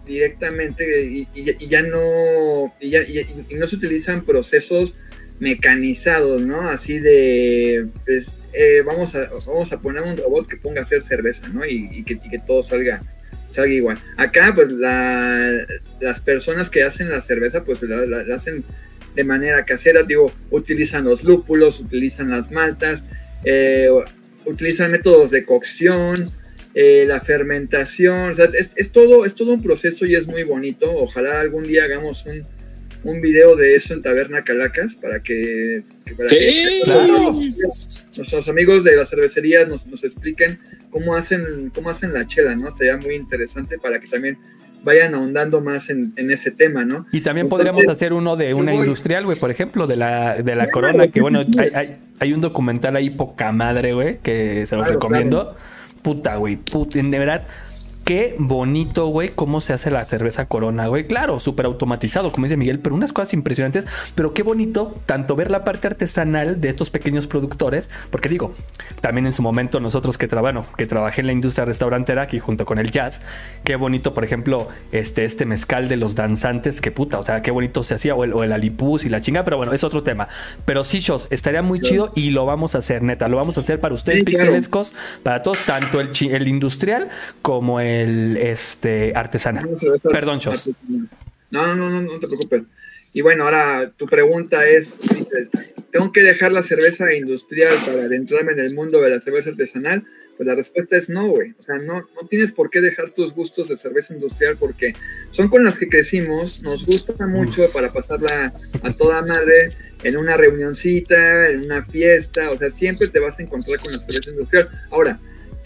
directamente y, y- y ya no no se utilizan procesos mecanizados, ¿no? Así de, pues, eh, vamos, a, vamos a poner un robot que ponga a hacer cerveza, ¿no? Y, que, todo salga, salga igual. Acá, pues, la- las personas que hacen la cerveza, pues, la, hacen de manera casera, digo, utilizan los lúpulos, utilizan las maltas, eh, utilizan métodos de cocción, eh, la fermentación, es todo, es todo un proceso y es muy bonito. Ojalá algún día hagamos un, un video de eso en Taberna Calacas para que, que para Sí, que claro. nuestros amigos de las cervecerías nos, nos expliquen cómo hacen, cómo hacen la chela, ¿no? Estaría muy interesante para que también vayan ahondando más en, en ese tema, ¿no? Y también Entonces, podríamos hacer uno de una voy. industrial, güey, por ejemplo, de la, de la corona, que bueno, hay, hay, hay un documental ahí poca madre, güey, que se los Claro, recomiendo. Puta, güey, puta, de verdad. Qué bonito, güey, cómo se hace la cerveza corona, güey. Claro, súper automatizado, como dice Miguel, pero unas cosas impresionantes. Pero qué bonito tanto ver la parte artesanal de estos pequeños productores, porque digo, también en su momento nosotros que, tra bueno, que trabajé en la industria restaurantera aquí junto con el jazz, qué bonito, por ejemplo, este, este mezcal de los danzantes, que puta, o sea, qué bonito se hacía, o el, o el alipus y la chinga, pero bueno, es otro tema. Pero sí, Shos, estaría muy chido y lo vamos a hacer, neta, lo vamos a hacer para ustedes, Sí, claro. para todos, tanto el, el industrial como el este, artesanal. Cerveza Perdón, Chos. No, no, no, no te preocupes. Y bueno, ahora tu pregunta es, ¿tengo que dejar la cerveza industrial para adentrarme en el mundo de la cerveza artesanal? Pues la respuesta es no, güey. O sea, no, no tienes por qué dejar tus gustos de cerveza industrial porque son con las que crecimos, nos gusta mucho para pasarla a toda madre en una reunioncita, en una fiesta, o sea, siempre te vas a encontrar con la cerveza industrial. Ahora,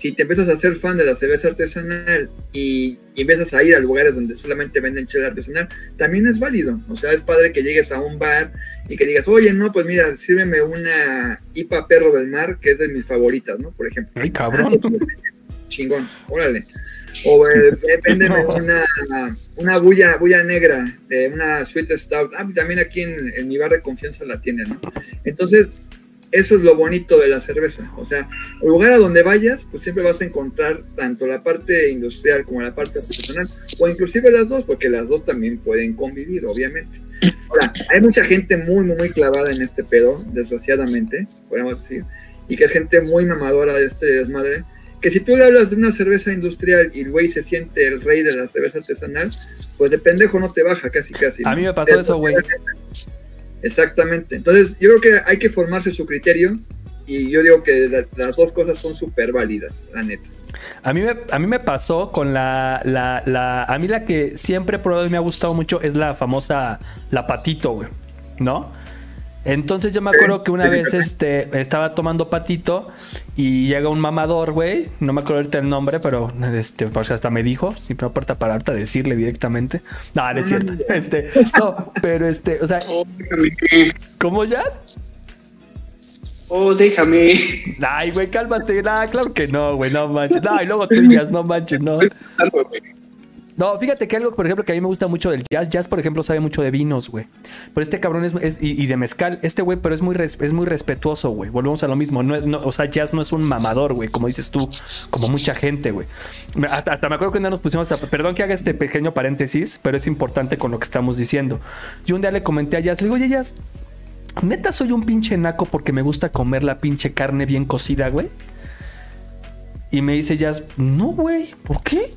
si te empiezas a ser fan de la cerveza artesanal y, y empiezas a ir a lugares donde solamente venden chela artesanal, también es válido. O sea, es padre que llegues a un bar y que digas, oye, no, pues mira, sírveme una IPA Perro del Mar, que es de mis favoritas, ¿no? Por ejemplo. Ay, cabrón. Chingón, órale. O eh, véndeme una, una bulla, bulla negra, de una Sweet Stout. Ah, también aquí en, en mi bar de confianza la tienen, ¿no? Entonces, eso es lo bonito de la cerveza. O sea, el lugar a donde vayas, pues siempre vas a encontrar tanto la parte industrial como la parte artesanal, o inclusive las dos, porque las dos también pueden convivir, obviamente. Ahora, hay mucha gente muy, muy, muy clavada en este pedo, desgraciadamente, podemos decir, y que es gente muy mamadora de este desmadre, que si tú le hablas de una cerveza industrial y el güey se siente el rey de la cerveza artesanal, pues de pendejo no te baja casi casi. A mí me pasó eso, güey. Exactamente. Entonces, yo creo que hay que formarse su criterio y yo digo que la- las dos cosas son súper válidas, la neta. A mí, me, a mí me pasó con la, la, la- A mí la que siempre he probado y me ha gustado mucho es la famosa La Patito, güey. ¿No? Entonces yo me acuerdo que una vez este, estaba tomando patito y llega un mamador, güey. No me acuerdo ahorita el nombre, pero este, hasta me dijo, sin importa para ahorita decirle directamente. No, no es cierto. Este, no, pero este, o sea, Oh, déjame. ¿cómo ya? Oh, déjame. Ay, güey, cálmate. Nah, claro que no, güey, no manches. No, y luego tú digas, no manches, no. No, fíjate que algo, por ejemplo, que a mí me gusta mucho del jazz. Jazz, por ejemplo, sabe mucho de vinos, güey. Pero este cabrón es, y, de mezcal. Este güey, pero es muy, es muy respetuoso, güey. Volvemos a lo mismo. No, o sea, jazz no es un mamador, güey, como dices tú, como mucha gente, güey. Hasta, hasta me acuerdo que un día nos pusimos a. Perdón que haga este pequeño paréntesis, pero es importante con lo que estamos diciendo. Yo un día le comenté a Jazz, le digo, oye, Jazz, neta soy un pinche naco porque me gusta comer la pinche carne bien cocida, güey. Y me dice Jazz, no, güey, ¿por qué?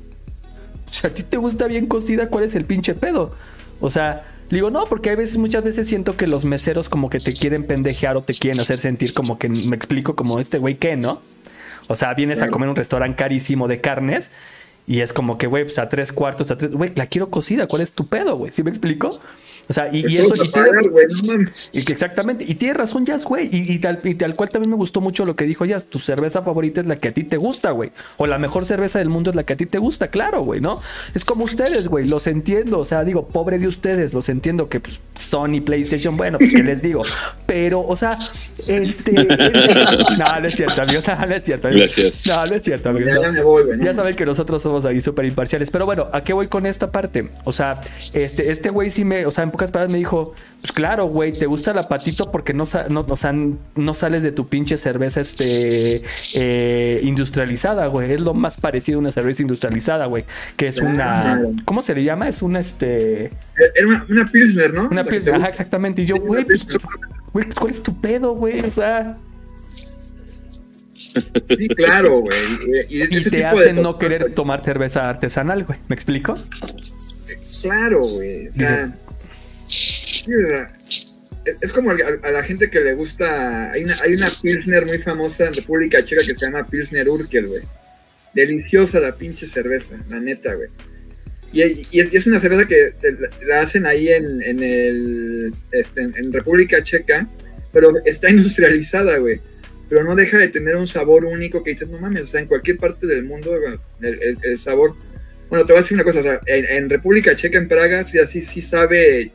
O sea, a ti te gusta bien cocida, ¿cuál es el pinche pedo? O sea, digo, no, porque hay veces, muchas veces siento que los meseros como que te quieren pendejear o te quieren hacer sentir como que me explico como este güey que, ¿no? O sea, vienes a comer un restaurante carísimo de carnes y es como que, güey, pues a tres cuartos, a tres, güey, la quiero cocida, ¿cuál es tu pedo, güey? ¿Sí me explico? O sea, y, y Te eso, y tiene- pagar, güey, no y que exactamente, y tiene razón Jazz, güey. Y, y tal, y tal cual también me gustó mucho lo que dijo Jazz. Tu cerveza favorita es la que a ti te gusta, güey. O la mejor cerveza del mundo es la que a ti te gusta, claro, güey, ¿no? Es como ustedes, güey, los entiendo. O sea, digo, pobre de ustedes, los entiendo que pues, Sony, PlayStation, bueno, pues qué les digo. Pero, o sea, este. es- es- no, no es cierto, amigo. No, no es cierto, amigo. Gracias. No, no es cierto, amigo. Ya, ya me voy, Ya saben que nosotros somos ahí súper imparciales. Pero bueno, ¿a qué voy con esta parte? O sea, este, este güey sí me, o sea, en pocas palabras me dijo, pues claro, güey, te gusta la patito porque no, no, o sea, no sales de tu pinche cerveza este eh, industrializada, güey. Es lo más parecido a una cerveza industrializada, güey. Que es una. ¿Cómo se le llama? Es una este. Era una, una Pilsner, ¿no? Una te Ajá, exactamente. Y yo, güey, pues, güey, ¿cuál es tu pedo, güey? O sea. Sí, claro, güey. Y, te hacen no querer tomar cerveza artesanal, güey. ¿Me explico? Claro, güey. O sea, sí, o sea, es, es como a, la gente que le gusta. Hay una, hay Pilsner muy famosa en República Checa que se llama Pilsner Urkel, güey. Deliciosa la pinche cerveza, la neta, güey. Y, es, una cerveza que la hacen ahí en, en el este, en, República Checa, pero está industrializada, güey. Pero no deja de tener un sabor único que dices, no mames, o sea, en cualquier parte del mundo, el sabor. Bueno, te voy a decir una cosa, o sea, en, en República Checa, en Praga, sí, así sí sabe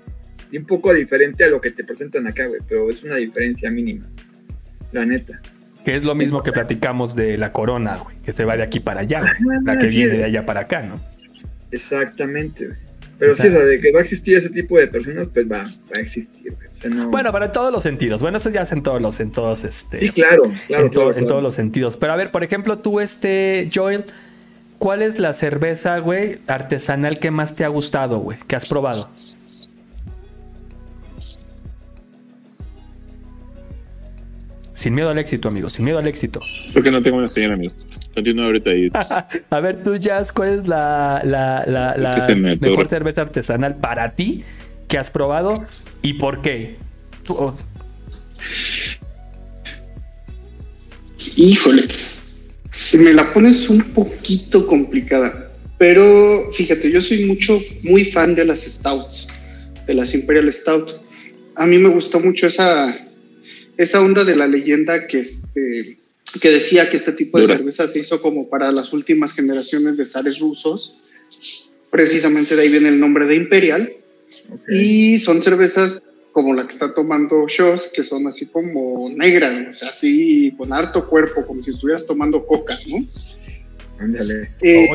un poco diferente a lo que te presentan acá, güey, pero es una diferencia mínima. La neta. Que es lo mismo que platicamos de la corona, güey, que se va de aquí para allá, güey. La que viene es. de allá para acá, ¿no? Exactamente, güey. Pero O sí, sea- o sea, de que va a existir ese tipo de personas, pues va, va a existir, güey. O sea, no... Bueno, para todos los sentidos. Bueno, eso ya es en todos los, en todos, este. sí, claro, claro, en, to- claro, en claro. todos los sentidos. Pero a ver, por ejemplo, tú, este, Joel, ¿cuál es la cerveza, güey, artesanal que más te ha gustado, güey? Que has probado. Sin miedo al éxito, amigo, sin miedo al éxito. Porque no tengo una señal, amigo. Continúa ahorita ahí. A ver, tú, Jazz, ¿cuál es la, la- la- la Es que se me atora. mejor cerveza artesanal para ti que has probado y por qué? Tú, o- Híjole, me la pones un poquito complicada. Pero fíjate, yo soy mucho, muy fan de las Stouts, de las Imperial Stout. A mí me gustó mucho esa, esa onda de la leyenda que, este, que decía que este tipo de Dura. cerveza se hizo como para las últimas generaciones de zares rusos. Precisamente de ahí viene el nombre de Imperial. Ok. Y son cervezas como la que está tomando Shoss, que son así como negras, o sea, así con harto cuerpo, como si estuvieras tomando coca, ¿no? Ándale. Eh,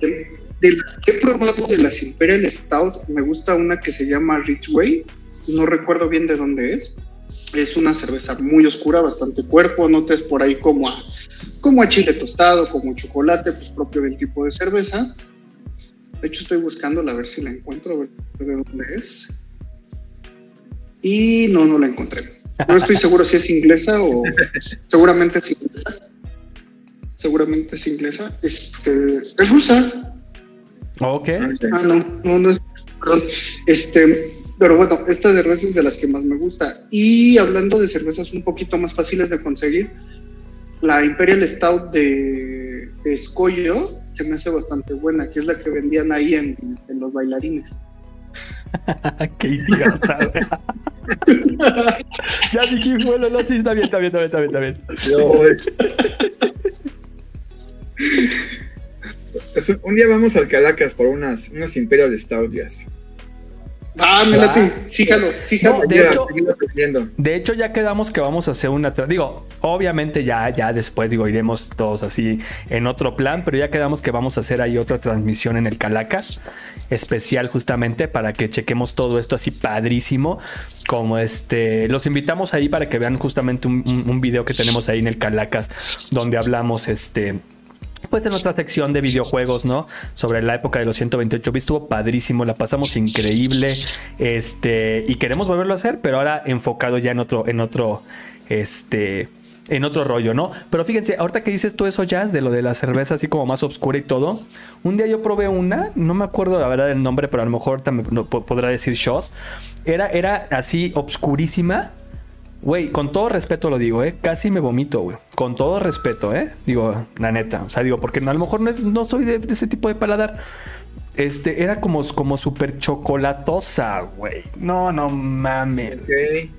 de, de las que he probado de las Imperial Stout, me gusta una que se llama Ridgeway, no recuerdo bien de dónde es. Es una cerveza muy oscura, bastante cuerpo, notes por ahí como a, como a chile tostado, como chocolate, pues propio del tipo de cerveza. De hecho, estoy buscándola a ver si la encuentro, a ver de dónde es. Y no, no la encontré. No estoy seguro si es inglesa o seguramente es inglesa. Seguramente es inglesa. Este, es rusa. Ok. Ah, no, no, no es. Perdón. Este, pero bueno, esta cerveza es de las que más me gusta. Y hablando de cervezas un poquito más fáciles de conseguir, la Imperial Stout de, de Escollo se me hace bastante buena, que es la que vendían ahí en, en los bailarines. Qué idiota, ya dije, bueno, no, sí, está bien, está bien, está bien, está bien. Está bien. Yo- un- día vamos al Calacas por unas, unas Imperial Stout, ya. Ah, me late. Sí, jalo, sí, jalo. No, de Mira, hecho-. De hecho, ya quedamos que vamos a hacer una. Digo, obviamente ya, ya después, digo, iremos todos así en otro plan, pero ya quedamos que vamos a hacer ahí otra transmisión en el Calacas, especial justamente para que chequemos todo esto así padrísimo. Como este, los invitamos ahí para que vean justamente un, un- un video que tenemos ahí en el Calacas, donde hablamos este pues en nuestra sección de videojuegos, ¿no? Sobre la época de los 128 bits estuvo padrísimo, la pasamos increíble, este, y queremos volverlo a hacer, pero ahora enfocado ya en otro, en otro, este, en otro rollo, ¿no? Pero fíjense, ahorita que dices tú eso, Jazz, de lo de la cerveza así como más oscura y todo, un día yo probé una, no me acuerdo la verdad el nombre, pero a lo mejor también podrá decir Shoss, era, era así obscurísima, Güey, con todo respeto lo digo, ¿eh? Casi me vomito, güey. Con todo respeto, ¿eh? Digo, la neta. O sea, digo, porque a lo mejor no, es- no soy de, de ese tipo de paladar. Este, era como, como súper chocolatosa, güey. No, no mames. Ok.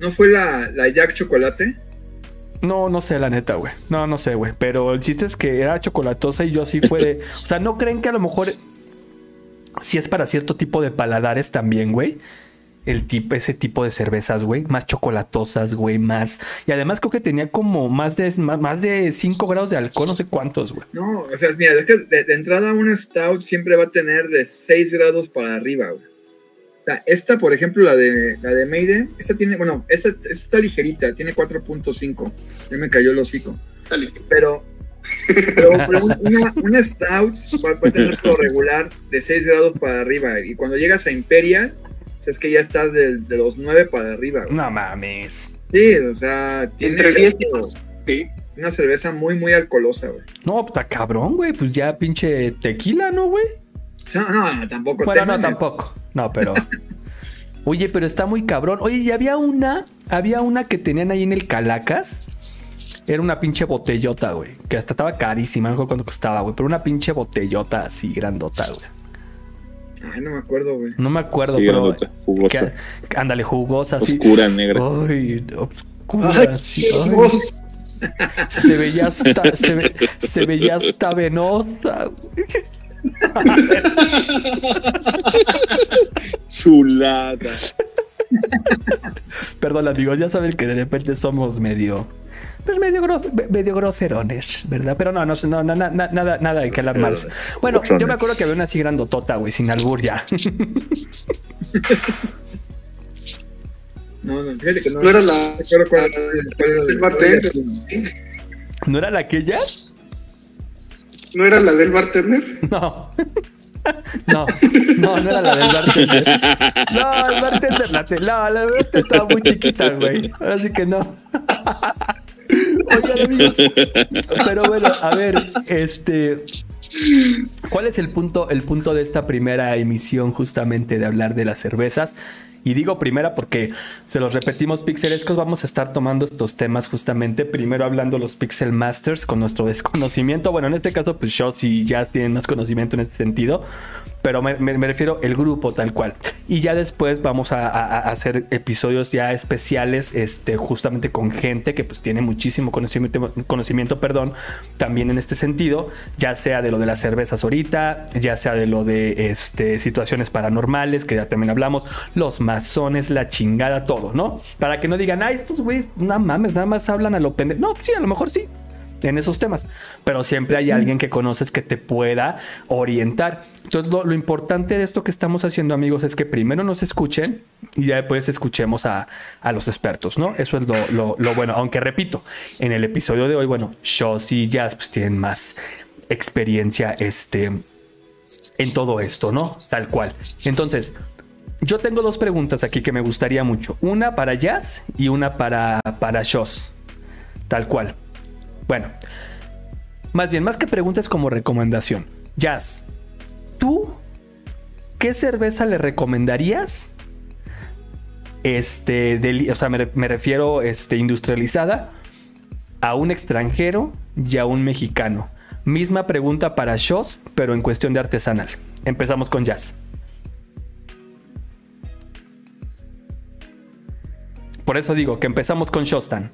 ¿No fue la, la Jack Chocolate? No, no sé, la neta, güey. No, no sé, güey. Pero el chiste es que era chocolatosa y yo sí fue de... O sea, ¿no creen que a lo mejor... Si es para cierto tipo de paladares también, güey? El tipo, ese tipo de cervezas, güey. Más chocolatosas, güey. Más... Y además creo que tenía como más de, más, de 5 grados de alcohol. No sé cuántos, güey. No, o sea, mira, es que de, de entrada una Stout siempre va a tener de 6 grados para arriba, güey. O sea, esta, por ejemplo, la de la de Maiden, esta tiene, bueno, esta, esta está ligerita, tiene 4.5. Ya me cayó el hocico. Pero, pero, pero un- una, una Stout puede, puede tener todo regular de 6 grados para arriba. Y cuando llegas a Imperial, es que ya estás de, de los 9 para arriba. güey. No mames. Sí, o sea, tiene Entre 10 y Sí. una cerveza muy, muy alcoholosa, güey. No, está cabrón, güey. Pues ya pinche tequila, ¿no, güey? No, no, tampoco. Bueno, no, tampoco. No, pero. Oye, pero está muy cabrón. Oye, y había una, había una que tenían ahí en el Calacas. Era una pinche botellota, güey. Que hasta estaba carísima, no cuánto costaba, güey. Pero una pinche botellota así grandota, güey. Ay, no me acuerdo, güey. No me acuerdo, Sí, pero. jugosa. que- ándale, jugosa, así. Oscura, negra. Ay, oscura, Ay, hermoso. Se veía hasta, se, ve- se veía hasta venosa, güey. Chulada. Perdón, amigos, ya saben que de repente somos medio. Pues medio, gros- medio groserones, ¿verdad? Pero no, no, no, no, na- na- nada, nada de que alarmarse. Bueno, yo me acuerdo que había una así grandotota, güey, sin albur ya. No, no, fíjate que no. No era la- no recuerdo cuál, cuál era el el bartender. ¿No era la aquella? ¿No era la del bartender? No. No, no, no era la del bartender. No, el bartender, la, te- no, la bartender estaba muy chiquita, güey. Así que no. Oigan, amigos. Pero bueno, a ver, este. ¿Cuál es el punto, el punto de esta primera emisión justamente de hablar de las cervezas? Y digo primera porque se los repetimos pixelescos, vamos a estar tomando estos temas justamente, primero hablando los Pixel Masters con nuestro desconocimiento, bueno, en este caso pues yo y Jazz tienen más conocimiento en este sentido, pero me, me, me refiero el grupo tal cual. Y ya después vamos a, a- a hacer episodios ya especiales, este, justamente con gente que pues tiene muchísimo conocimiento, conocimiento, perdón, también en este sentido, ya sea de lo de las cervezas ahorita, ya sea de lo de este, situaciones paranormales, que ya también hablamos, los masones, la chingada, todo, ¿no? Para que no digan, ah, estos güeyes, no mames, nada más hablan a lo pendejo. No, sí, a lo mejor sí, en esos temas. Pero siempre hay alguien que conoces que te pueda orientar. Entonces, lo, importante de esto que estamos haciendo, amigos, es que primero nos escuchen y ya después escuchemos a, a los expertos, ¿no? Eso es lo, lo- lo bueno. Aunque repito, en el episodio de hoy, bueno, Shows y Jazz pues, tienen más experiencia este, en todo esto, ¿no? Tal cual. Entonces, yo tengo dos preguntas aquí que me gustaría mucho. Una para Jazz y una para, para Shows. Tal cual. Bueno, más bien, más que preguntas como recomendación. Jazz, ¿tú qué cerveza le recomendarías? Este, o sea, me, re- me refiero este, industrializada a un extranjero y a un mexicano. Misma pregunta para Shows, pero en cuestión de artesanal. Empezamos con Jazz. Por eso digo que empezamos con Shostan.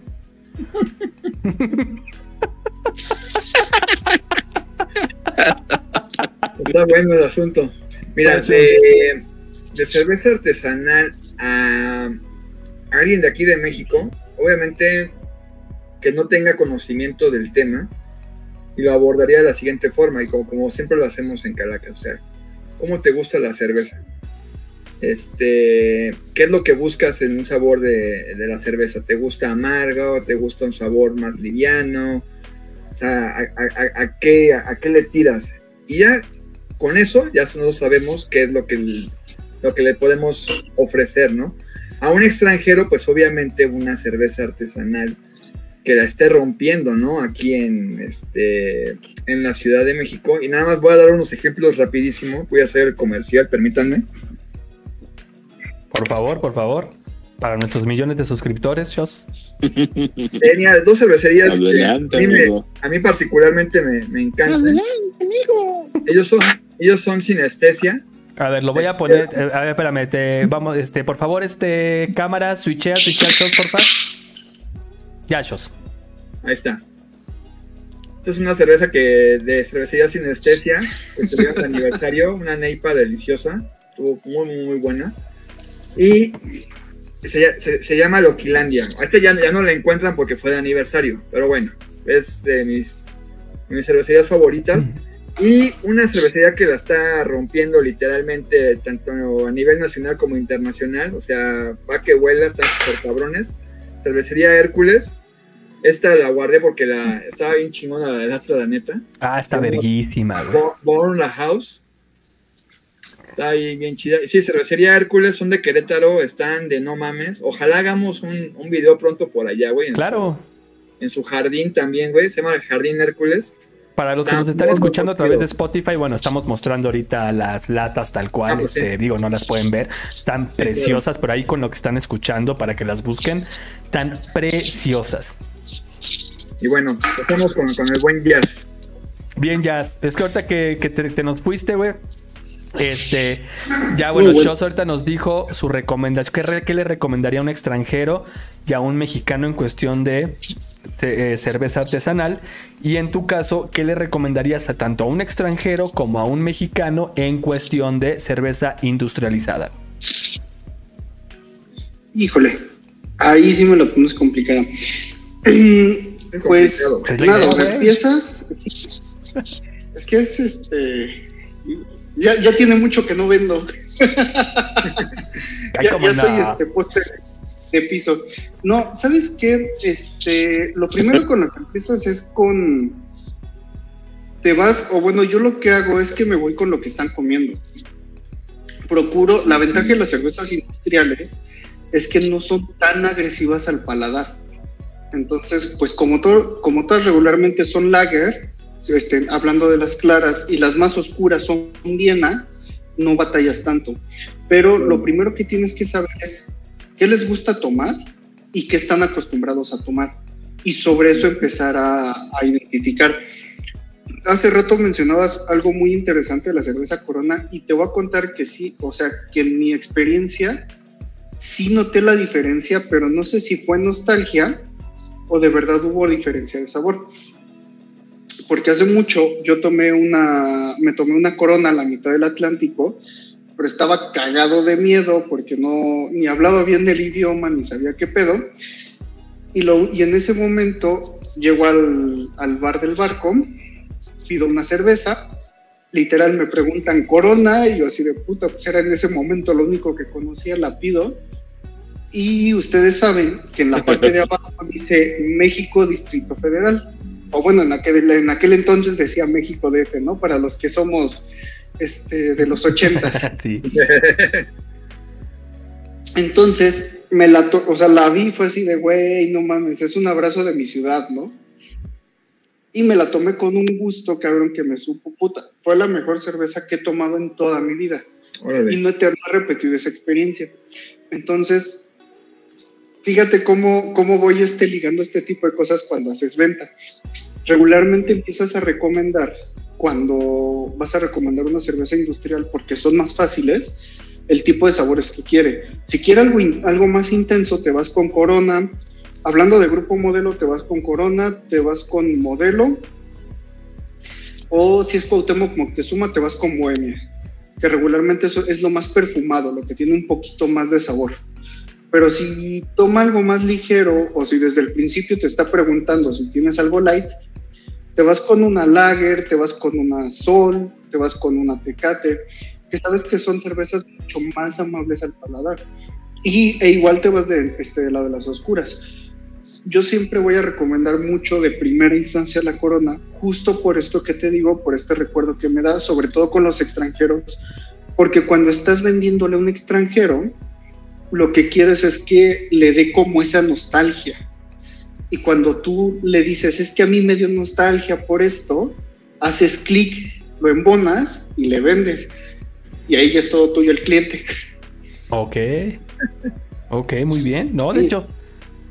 Está bueno el asunto. Mira, Pues, de, de cerveza artesanal a alguien de aquí de México, obviamente que no tenga conocimiento del tema, y lo abordaría de la siguiente forma, y como, como siempre lo hacemos en Calaca, o sea, ¿cómo te gusta la cerveza? Este, ¿qué es lo que buscas en un sabor de, la cerveza? ¿Te gusta amarga o te gusta un sabor más liviano? O sea, ¿a, qué, a, qué le tiras? Y ya con eso ya nosotros sabemos qué es lo que, lo que le podemos ofrecer, ¿no? A un extranjero, pues obviamente una cerveza artesanal que la esté rompiendo, ¿no? Aquí en, este, en la Ciudad de México. Y nada más voy a dar unos ejemplos rapidísimo. Voy a hacer el comercial, permítanme. Por favor, por favor. Para nuestros millones de suscriptores, Shos. Tenía dos cervecerías que Adelante, a, mí me- amigo. a mí particularmente me, me encantan. Ellos son, ellos son sinestesia. A ver, lo voy a poner. eh, a ver, espérame. Te, vamos, este, por favor, este, cámara, switchea, switchea Shos, por favor. Ya, Shos. Ahí está. Esta es una cerveza que de cervecería sinestesia, que tuvimos el aniversario, una neipa deliciosa, estuvo muy, muy, muy buena. Y se, se- se llama Loquilandia. Este ya, ya no la encuentran porque fue de aniversario, pero bueno, es de mis, mis cervecerías favoritas. Y una cervecería que la está rompiendo literalmente tanto a nivel nacional como internacional. O sea, va que vuela, están por cabrones. Cervecería Hércules. Esta la guardé porque la, estaba bien chingona la de la neta. Ah, está verguísima, güey. Bo- Born La House. Está ahí bien chida. Sí, cervecería Hércules, son de Querétaro, están de no mames. Ojalá hagamos un, un video pronto por allá, güey. en Claro. su- en su jardín también, güey. Se llama el Jardín Hércules. Para los que nos están escuchando a través de. Spotify, bueno, estamos mostrando ahorita las latas tal cual. Ah, pues sí. este, Digo, no las pueden ver. Están preciosas, pero ahí con lo que están escuchando para que las busquen, están preciosas. Y bueno, empezamos con, con el buen jazz. Bien, Jazz. Es que ahorita que, que te, te nos fuiste, güey. Este, ya bueno, bueno. Ahorita nos dijo su recomendación. ¿Qué, re- qué le recomendaría a un extranjero y a un mexicano en cuestión de eh, cerveza artesanal? Y en tu caso, ¿qué le recomendarías a tanto a un extranjero como a un mexicano en cuestión de cerveza industrializada? Híjole, ahí sí me lo pones complicada. Pues complicado. Nada, o sea, empiezas. Es que es este. Ya, ya tiene mucho que no vendo. Ya ya soy no. este poste de piso. No, ¿sabes qué? Este, lo primero con lo que empiezas es con. Te vas, o bueno, yo lo que hago es que me voy con lo que están comiendo. Procuro, la ventaja de las cervezas industriales es que no son tan agresivas al paladar. Entonces, pues como, to- como todas regularmente son lager, este, hablando de las claras, y las más oscuras son Viena, no batallas tanto. Pero lo primero que tienes que saber es qué les gusta tomar y qué están acostumbrados a tomar. Y sobre eso empezar a, a identificar. Hace rato mencionabas algo muy interesante de la cerveza Corona y te voy a contar que sí, o sea, que en mi experiencia sí noté la diferencia, pero no sé si fue nostalgia o de verdad hubo diferencia de sabor. Porque hace mucho yo tomé una, me tomé una corona a la mitad del Atlántico, pero estaba cagado de miedo porque no, ni hablaba bien el idioma, ni sabía qué pedo. Y, lo, y en ese momento llego al, al bar del barco, pido una cerveza, literal me preguntan corona y yo así de puta, pues era en ese momento lo único que conocía, la pido. Y ustedes saben que en la parte de abajo dice México Distrito Federal. O bueno, en aquel, en aquel entonces decía México DF, ¿no? Para los que somos este, de los ochentas. sí. Entonces, me la, o sea, la vi, fue así de, güey, no mames, es un abrazo de mi ciudad, ¿no? Y me la tomé con un gusto, cabrón, que me supo puta. Fue la mejor cerveza que he tomado en toda mi vida. Y Órale. no te no he repetido esa experiencia. Entonces, fíjate cómo, cómo voy este, ligando este tipo de cosas cuando haces venta. Regularmente empiezas a recomendar, cuando vas a recomendar una cerveza industrial, porque son más fáciles, el tipo de sabores que quiere. Si quiere algo, algo más intenso, te vas con Corona. Hablando de grupo modelo, te vas con Corona, te vas con Modelo. O si es Cuauhtémoc Moctezuma, te vas con Bohemia que regularmente eso es lo más perfumado, lo que tiene un poquito más de sabor. Pero si toma algo más ligero o si desde el principio te está preguntando si tienes algo light, te vas con una lager, te vas con una sol, te vas con una tecate, que sabes que son cervezas mucho más amables al paladar. Y, e igual te vas de, este, de la de las oscuras. Yo siempre voy a recomendar mucho de primera instancia la corona, justo por esto que te digo, por este recuerdo que me da, sobre todo con los extranjeros, porque cuando estás vendiéndole a un extranjero, lo que quieres es que le dé como esa nostalgia. Y cuando tú le dices, es que a mí me dio nostalgia por esto, haces clic, lo embonas y le vendes. Y ahí ya es todo tuyo el cliente. Ok. Ok, muy bien. No, de Sí. hecho.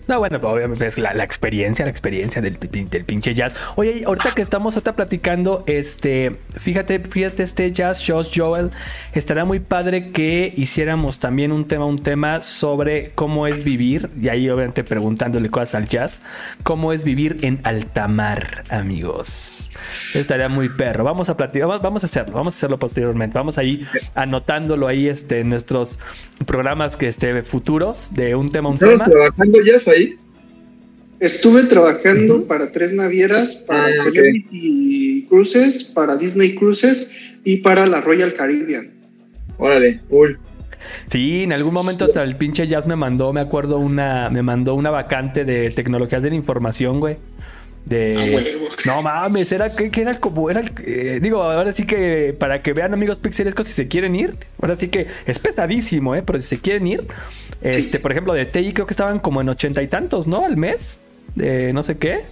No, bueno, pues, obviamente es la, la experiencia, la experiencia del, del pinche jazz. Oye, ahorita que estamos ahorita platicando, este, fíjate, fíjate este jazz, Josh Joel, estará muy padre que hiciéramos también un tema, un tema sobre cómo es vivir, y ahí obviamente preguntándole cosas al jazz, cómo es vivir en alta mar, amigos. Estaría muy perro. Vamos a platicar, vamos, vamos a hacerlo, vamos a hacerlo posteriormente. Vamos ahí anotándolo ahí este, en nuestros programas que este, futuros de un tema, un ¿Estabas tema. trabajando ya ahí? Estuve trabajando para tres navieras, para Ah. Celebrity Cruises, para Disney Cruises y para la Royal Caribbean. Órale, cool. Sí, en algún momento hasta el pinche Jazz me mandó, me acuerdo, una, me mandó una vacante de tecnologías de la información, güey. De... A huevo. No mames, era que, que era como, era, eh, digo, ahora sí que para que vean amigos pixelescos si se quieren ir, ahora sí que es pesadísimo, ¿eh? Pero si se quieren ir, este, por ejemplo, de TI creo que estaban como en ochenta y tantos, ¿no? Al mes, de no sé qué.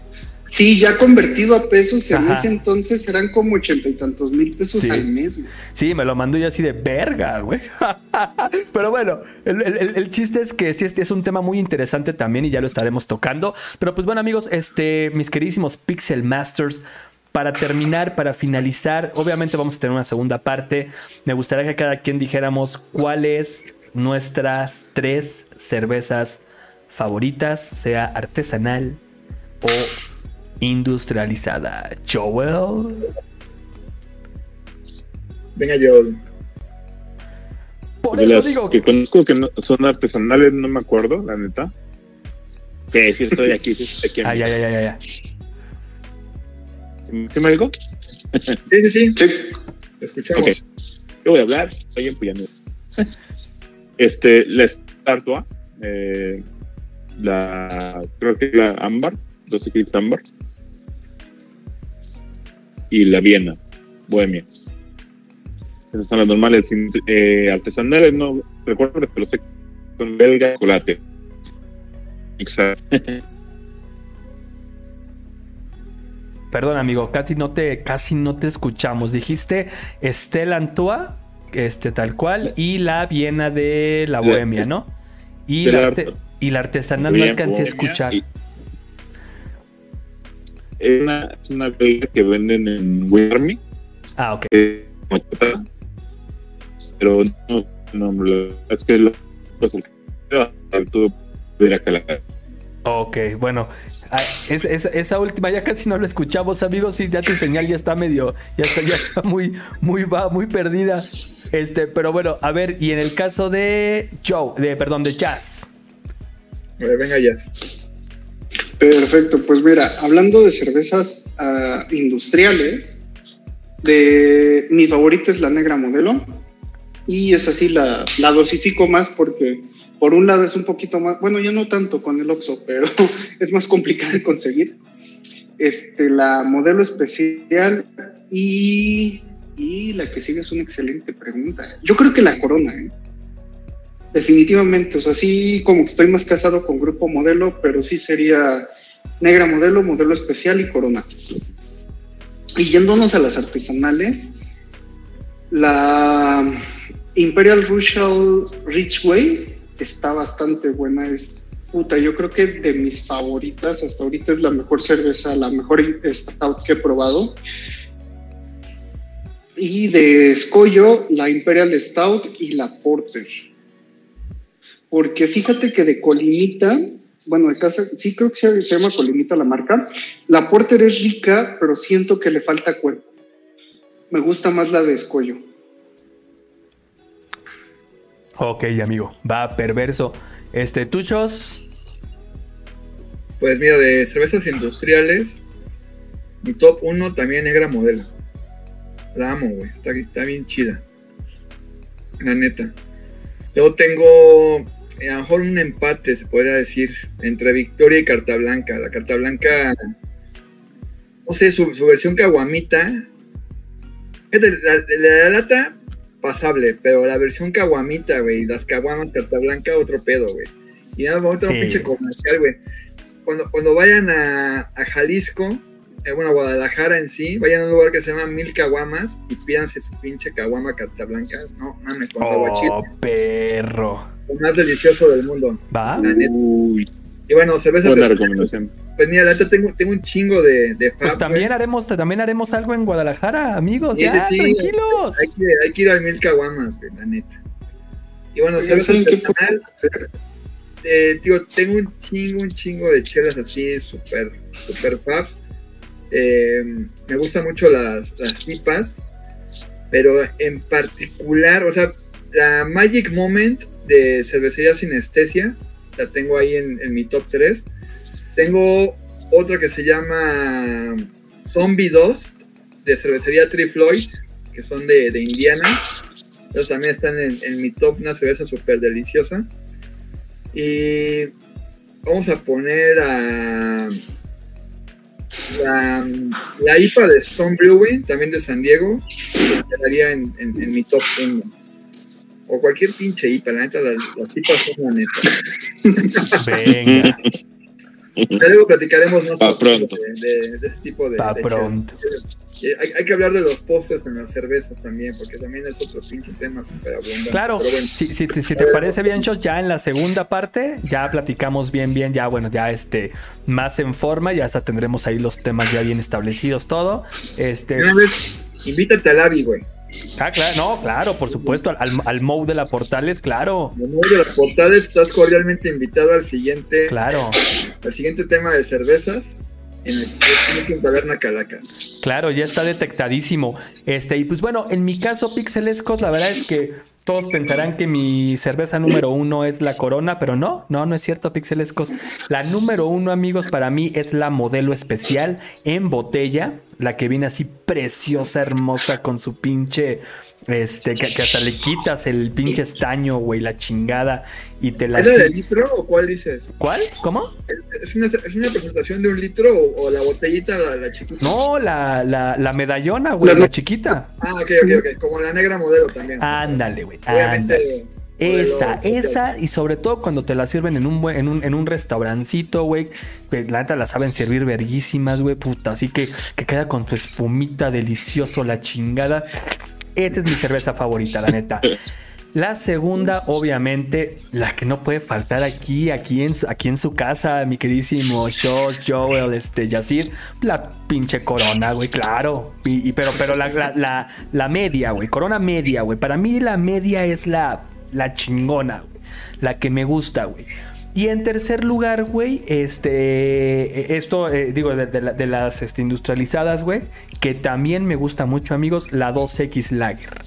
Sí, ya convertido a pesos, en Ajá. ese entonces eran como ochenta y tantos mil pesos Sí. al mes. güey. Sí, me lo mandó yo así de verga, güey. Pero bueno, el, el- chiste es que sí, este es un tema muy interesante también y ya lo estaremos tocando. Pero pues bueno, amigos, este, mis queridísimos Pixel Masters, para terminar, para finalizar, obviamente vamos a tener una segunda parte. Me gustaría que cada quien dijéramos cuáles nuestras tres cervezas favoritas, sea artesanal o industrializada. Joel. Venga, yo. Por De eso las digo que conozco que no- son artesanales, no me acuerdo, la neta. Sí, sí estoy aquí, sí estoy aquí. Ay, ay, ay, ay, ay. ¿Sí me digo? Sí, sí, sí. Sí. Te escuchamos. Yo voy a hablar, estoy empujando. Este, la estatua, eh, la, creo que la ámbar, 12 Eclipse ámbar. Y la Viena, Bohemia. Esas son las normales. Eh, artesanales, no recuerdo, pero sé que son belga, chocolate. Exacto. Perdón, amigo, casi no te, casi no te escuchamos. Dijiste Estela Antoa este, tal cual, y la Viena de la Bohemia, ¿no? Y la, arte- y la artesanal no alcancé a escuchar. y- Es una, es una belga que venden en Army, Ah, ok. pero no, no, la- es que lo, pues. Ok, bueno. ah, es- es- esa última ya casi no lo escuchamos, amigos. Sí, ya tu señal ya está medio, ya está, ya está muy, muy, va, muy perdida. Este, pero bueno, a ver, y en el caso de Joe, de, perdón, de Jazz. Venga, ya. Perfecto, pues mira, hablando de cervezas ah, industriales, de mi favorita es la negra modelo y es así la, la dosifico más porque por un lado es un poquito más, bueno, ya no tanto con el Oxxo, pero es más complicado de conseguir. Este, la modelo especial y, y la que sigue es una excelente pregunta. Yo creo que la corona, ¿eh? Definitivamente, o sea, sí como que estoy más casado con grupo modelo, pero sí sería negra modelo, modelo especial y corona. Y yéndonos a las artesanales, la Imperial Russian Ridgeway está bastante buena, es puta, yo creo que de mis favoritas hasta ahorita es la mejor cerveza, la mejor stout que he probado. Y de escollo, la Imperial Stout y la Porter porque fíjate que de Colimita, bueno, de casa, sí creo que se, se llama Colimita la marca, la Porter es rica, pero siento que le falta cuerpo. Me gusta más la de Escollo. Ok, amigo, va perverso. Este, Tuchos. Pues mira, de cervezas industriales, mi top 1 también negra modelo. La amo, güey. Está, está bien chida. La neta. Luego tengo a lo mejor un empate, se podría decir, entre Victoria y Carta Blanca. La Carta Blanca, no sé, su, su versión caguamita. La, la- la lata, pasable, pero la versión caguamita, güey, las caguamas Carta Blanca, otro pedo, güey. Y nada, un Sí. pinche comercial, güey. Cuando, cuando vayan a, a Jalisco, eh, bueno, Guadalajara en sí, vayan a un lugar que se llama Mil Caguamas y pídanse su pinche caguama Carta Blanca. No mames, con su aguachile, Oh, perro. lo más delicioso del mundo. ¿Va? Uy, Y bueno, cerveza buena recomendación. Pues mira, la neta tengo, tengo un chingo de, de Pues fab, también güey. haremos, también haremos algo en Guadalajara, amigos. Sí, ya, sí, tranquilos. Hay que, hay que ir al Mil Caguamas, güey, la neta. Y bueno, cerveza ¿saben qué artesanal, eh, digo, tengo un chingo, un chingo de chelas así, súper, súper fabs. Eh, me gustan mucho las, las IPAs, pero en particular, o sea, la Magic Moment de cervecería Sinestesia, la tengo ahí en, en mi top 3. Tengo otra que se llama Zombie Dust de cervecería Three Floyds, que son de, de Indiana. Ellos también están en, en mi top, una cerveza súper deliciosa. Y vamos a poner a la, la IPA de Stone Brewing, también de San Diego, que quedaría en, en- en mi top 1. O cualquier pinche IPA, la neta, las, las IPAs son la neta. Venga, Ya luego platicaremos más Pa' a pronto. De, de- de este tipo de. pa' de pronto. chelas. Y Hay, hay que hablar de los postres en las cervezas también, porque también es otro pinche tema súper abundante. Claro, bueno, si, si te, si te parece bien, Chos, ya en la segunda parte ya platicamos bien, bien, ya bueno, ya este, más en forma, ya hasta tendremos ahí los temas ya bien establecidos, todo. Este, una vez, invítate al Avi, güey. ah, claro, no, claro, por supuesto, al, al Mou de la Portales, claro, En uno de las portales estás cordialmente invitado al siguiente, claro, al siguiente tema de cervezas en el Taberna Calacas. claro, ya está detectadísimo. Este, y pues bueno, en mi caso, Pixelescos, la verdad es que todos pensarán que mi cerveza número uno es la Corona, pero no, no, no es cierto, Pixelescos. La número uno, amigos, para mí es la modelo especial en botella, la que viene así preciosa, hermosa, con su pinche, este, que, que hasta le quitas el pinche estaño, güey, la chingada, y te la... ¿Es de litro o cuál dices? ¿Cuál? ¿Cómo? ¿Es una, es una presentación de un litro o, o la botellita, la, la chiquita? No, la, la, la medallona, güey, La- la chiquita. Ah, ok, ok, ok. Como la negra modelo también. Ándale, güey, ándale. Obviamente. Esa, esa, y sobre todo cuando te la sirven en un, buen- en un, en un restaurancito, güey. La neta la saben servir verguísimas, güey, puta. Así que, que queda con tu espumita delicioso, la chingada. Esta es mi cerveza favorita, la neta. La segunda, obviamente, la que no puede faltar aquí, aquí en, su- aquí en su casa, mi queridísimo Josh, Joel, este, Yacir, la pinche corona, güey, claro. Y, y- pero pero la, la, la, la media, güey, corona media, güey. Para mí la media es la, la chingona, güey. La que me gusta, güey. Y en tercer lugar, güey, este, esto, eh, digo, de las este, industrializadas, güey, que también me gusta mucho, amigos, la 2X Lager.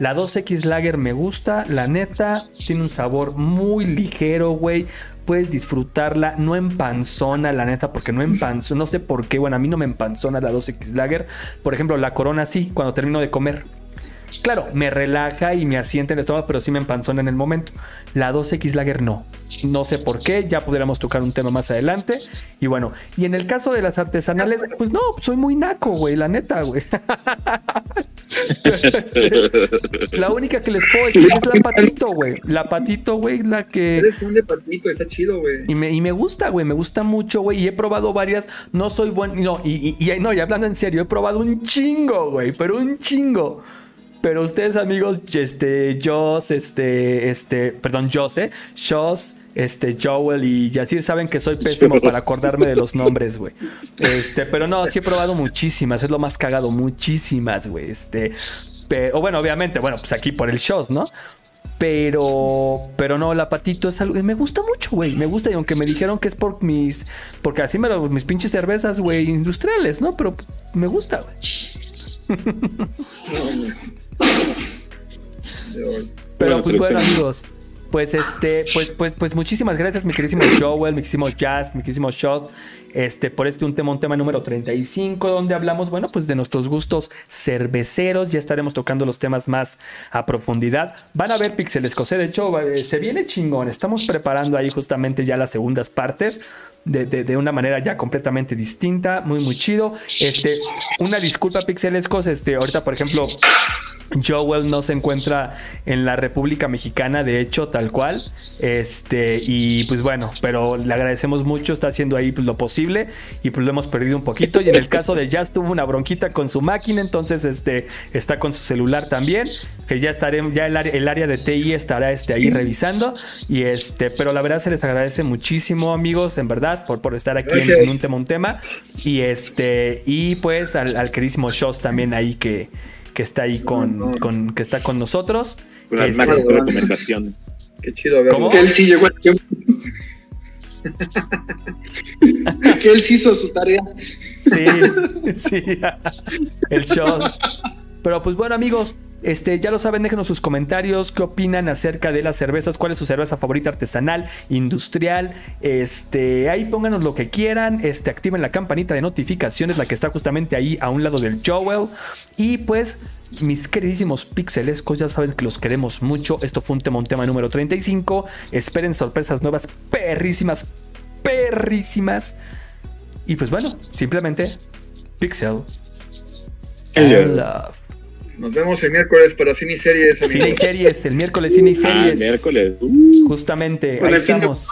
La 2X Lager me gusta, la neta, tiene un sabor muy ligero, güey. Puedes disfrutarla, no empanzona, la neta, porque no empanzona, no sé por qué, bueno, a mí no me empanzona la 2X Lager. Por ejemplo, la Corona sí, cuando termino de comer. Claro, me relaja y me asienta en el estómago, pero sí me empanzona en el momento. La 2X Lager no. No sé por qué, ya podríamos tocar un tema más adelante. Y bueno, y en el caso de las artesanales, pues no, soy muy naco, güey, la neta, güey. la única que les puedo decir es la patito, güey. La patito, güey, la que... Eres un de patito, está chido, güey. Y me, y me gusta, güey, me gusta mucho, güey. Y he probado varias. No soy buen. No, y, y- y- no, y hablando en serio, he probado un chingo, güey, pero un chingo. Pero ustedes, amigos, este, Joss, este, este, perdón, Jose, Shoss, este, Joel y Yacir saben que soy pésimo para acordarme de los nombres, güey. Este, pero no, sí he probado muchísimas, es lo más cagado, muchísimas, güey. Este, pero, bueno, obviamente, bueno, pues aquí por el Shoss, ¿no? Pero, pero no, la patito es algo me gusta mucho, güey. Me gusta, y aunque me dijeron que es por mis, porque así me lo, mis pinches cervezas, güey, industriales, ¿no? Pero me gusta, güey. Pero Bueno, pues bueno, amigos. Pues este, pues, pues, pues muchísimas gracias, mi queridísimo Joel, mi queridísimo Jazz, mi queridísimo Shot, este, por este un tema, un tema número 35, donde hablamos, bueno, pues de nuestros gustos cerveceros. Ya estaremos tocando los temas más a profundidad. Van a ver Pixeles Cosé, de hecho, eh, se viene chingón. Estamos preparando ahí justamente ya las segundas partes. De, de- de una manera ya completamente distinta, muy muy chido. Este, una disculpa Pixelescos, este, ahorita por ejemplo Joel no se encuentra en la República Mexicana, de hecho, tal cual. Este, y pues bueno, pero le agradecemos mucho, está haciendo ahí pues, lo posible y pues lo hemos perdido un poquito. Y en el caso de Jazz tuvo una bronquita con su máquina, entonces este, está con su celular también, que ya estaremos, ya el área, el área de TI estará este, ahí revisando. Y este, pero la verdad se les agradece muchísimo, amigos, en verdad, por, por estar aquí en, un tema, un tema. Y este, y pues al, al queridísimo Shows también ahí que que está ahí con, No, no. con- que está con nosotros. Con las Este, máximas recomendaciones. Qué chido verlo. ¿Cómo? Que él sí llegó a tiempo. que él sí hizo su tarea. Sí, sí. El show. Pero pues bueno, amigos, este, ya lo saben, déjenos sus comentarios, qué opinan acerca de las cervezas, cuál es su cerveza favorita artesanal, industrial, este, ahí pónganos lo que quieran, este, activen la campanita de notificaciones, la que está justamente ahí a un lado del Joel, y pues, mis queridísimos pixelescos, ya saben que los queremos mucho, esto fue un tema, un tema número 35, esperen sorpresas nuevas, perrísimas, perrísimas, y pues bueno, simplemente, pixel, and love. Nos vemos el miércoles para cine y series, amigos. Cine y series, el miércoles cine y Ah, series. miércoles. Uh. Justamente, ahí el estamos.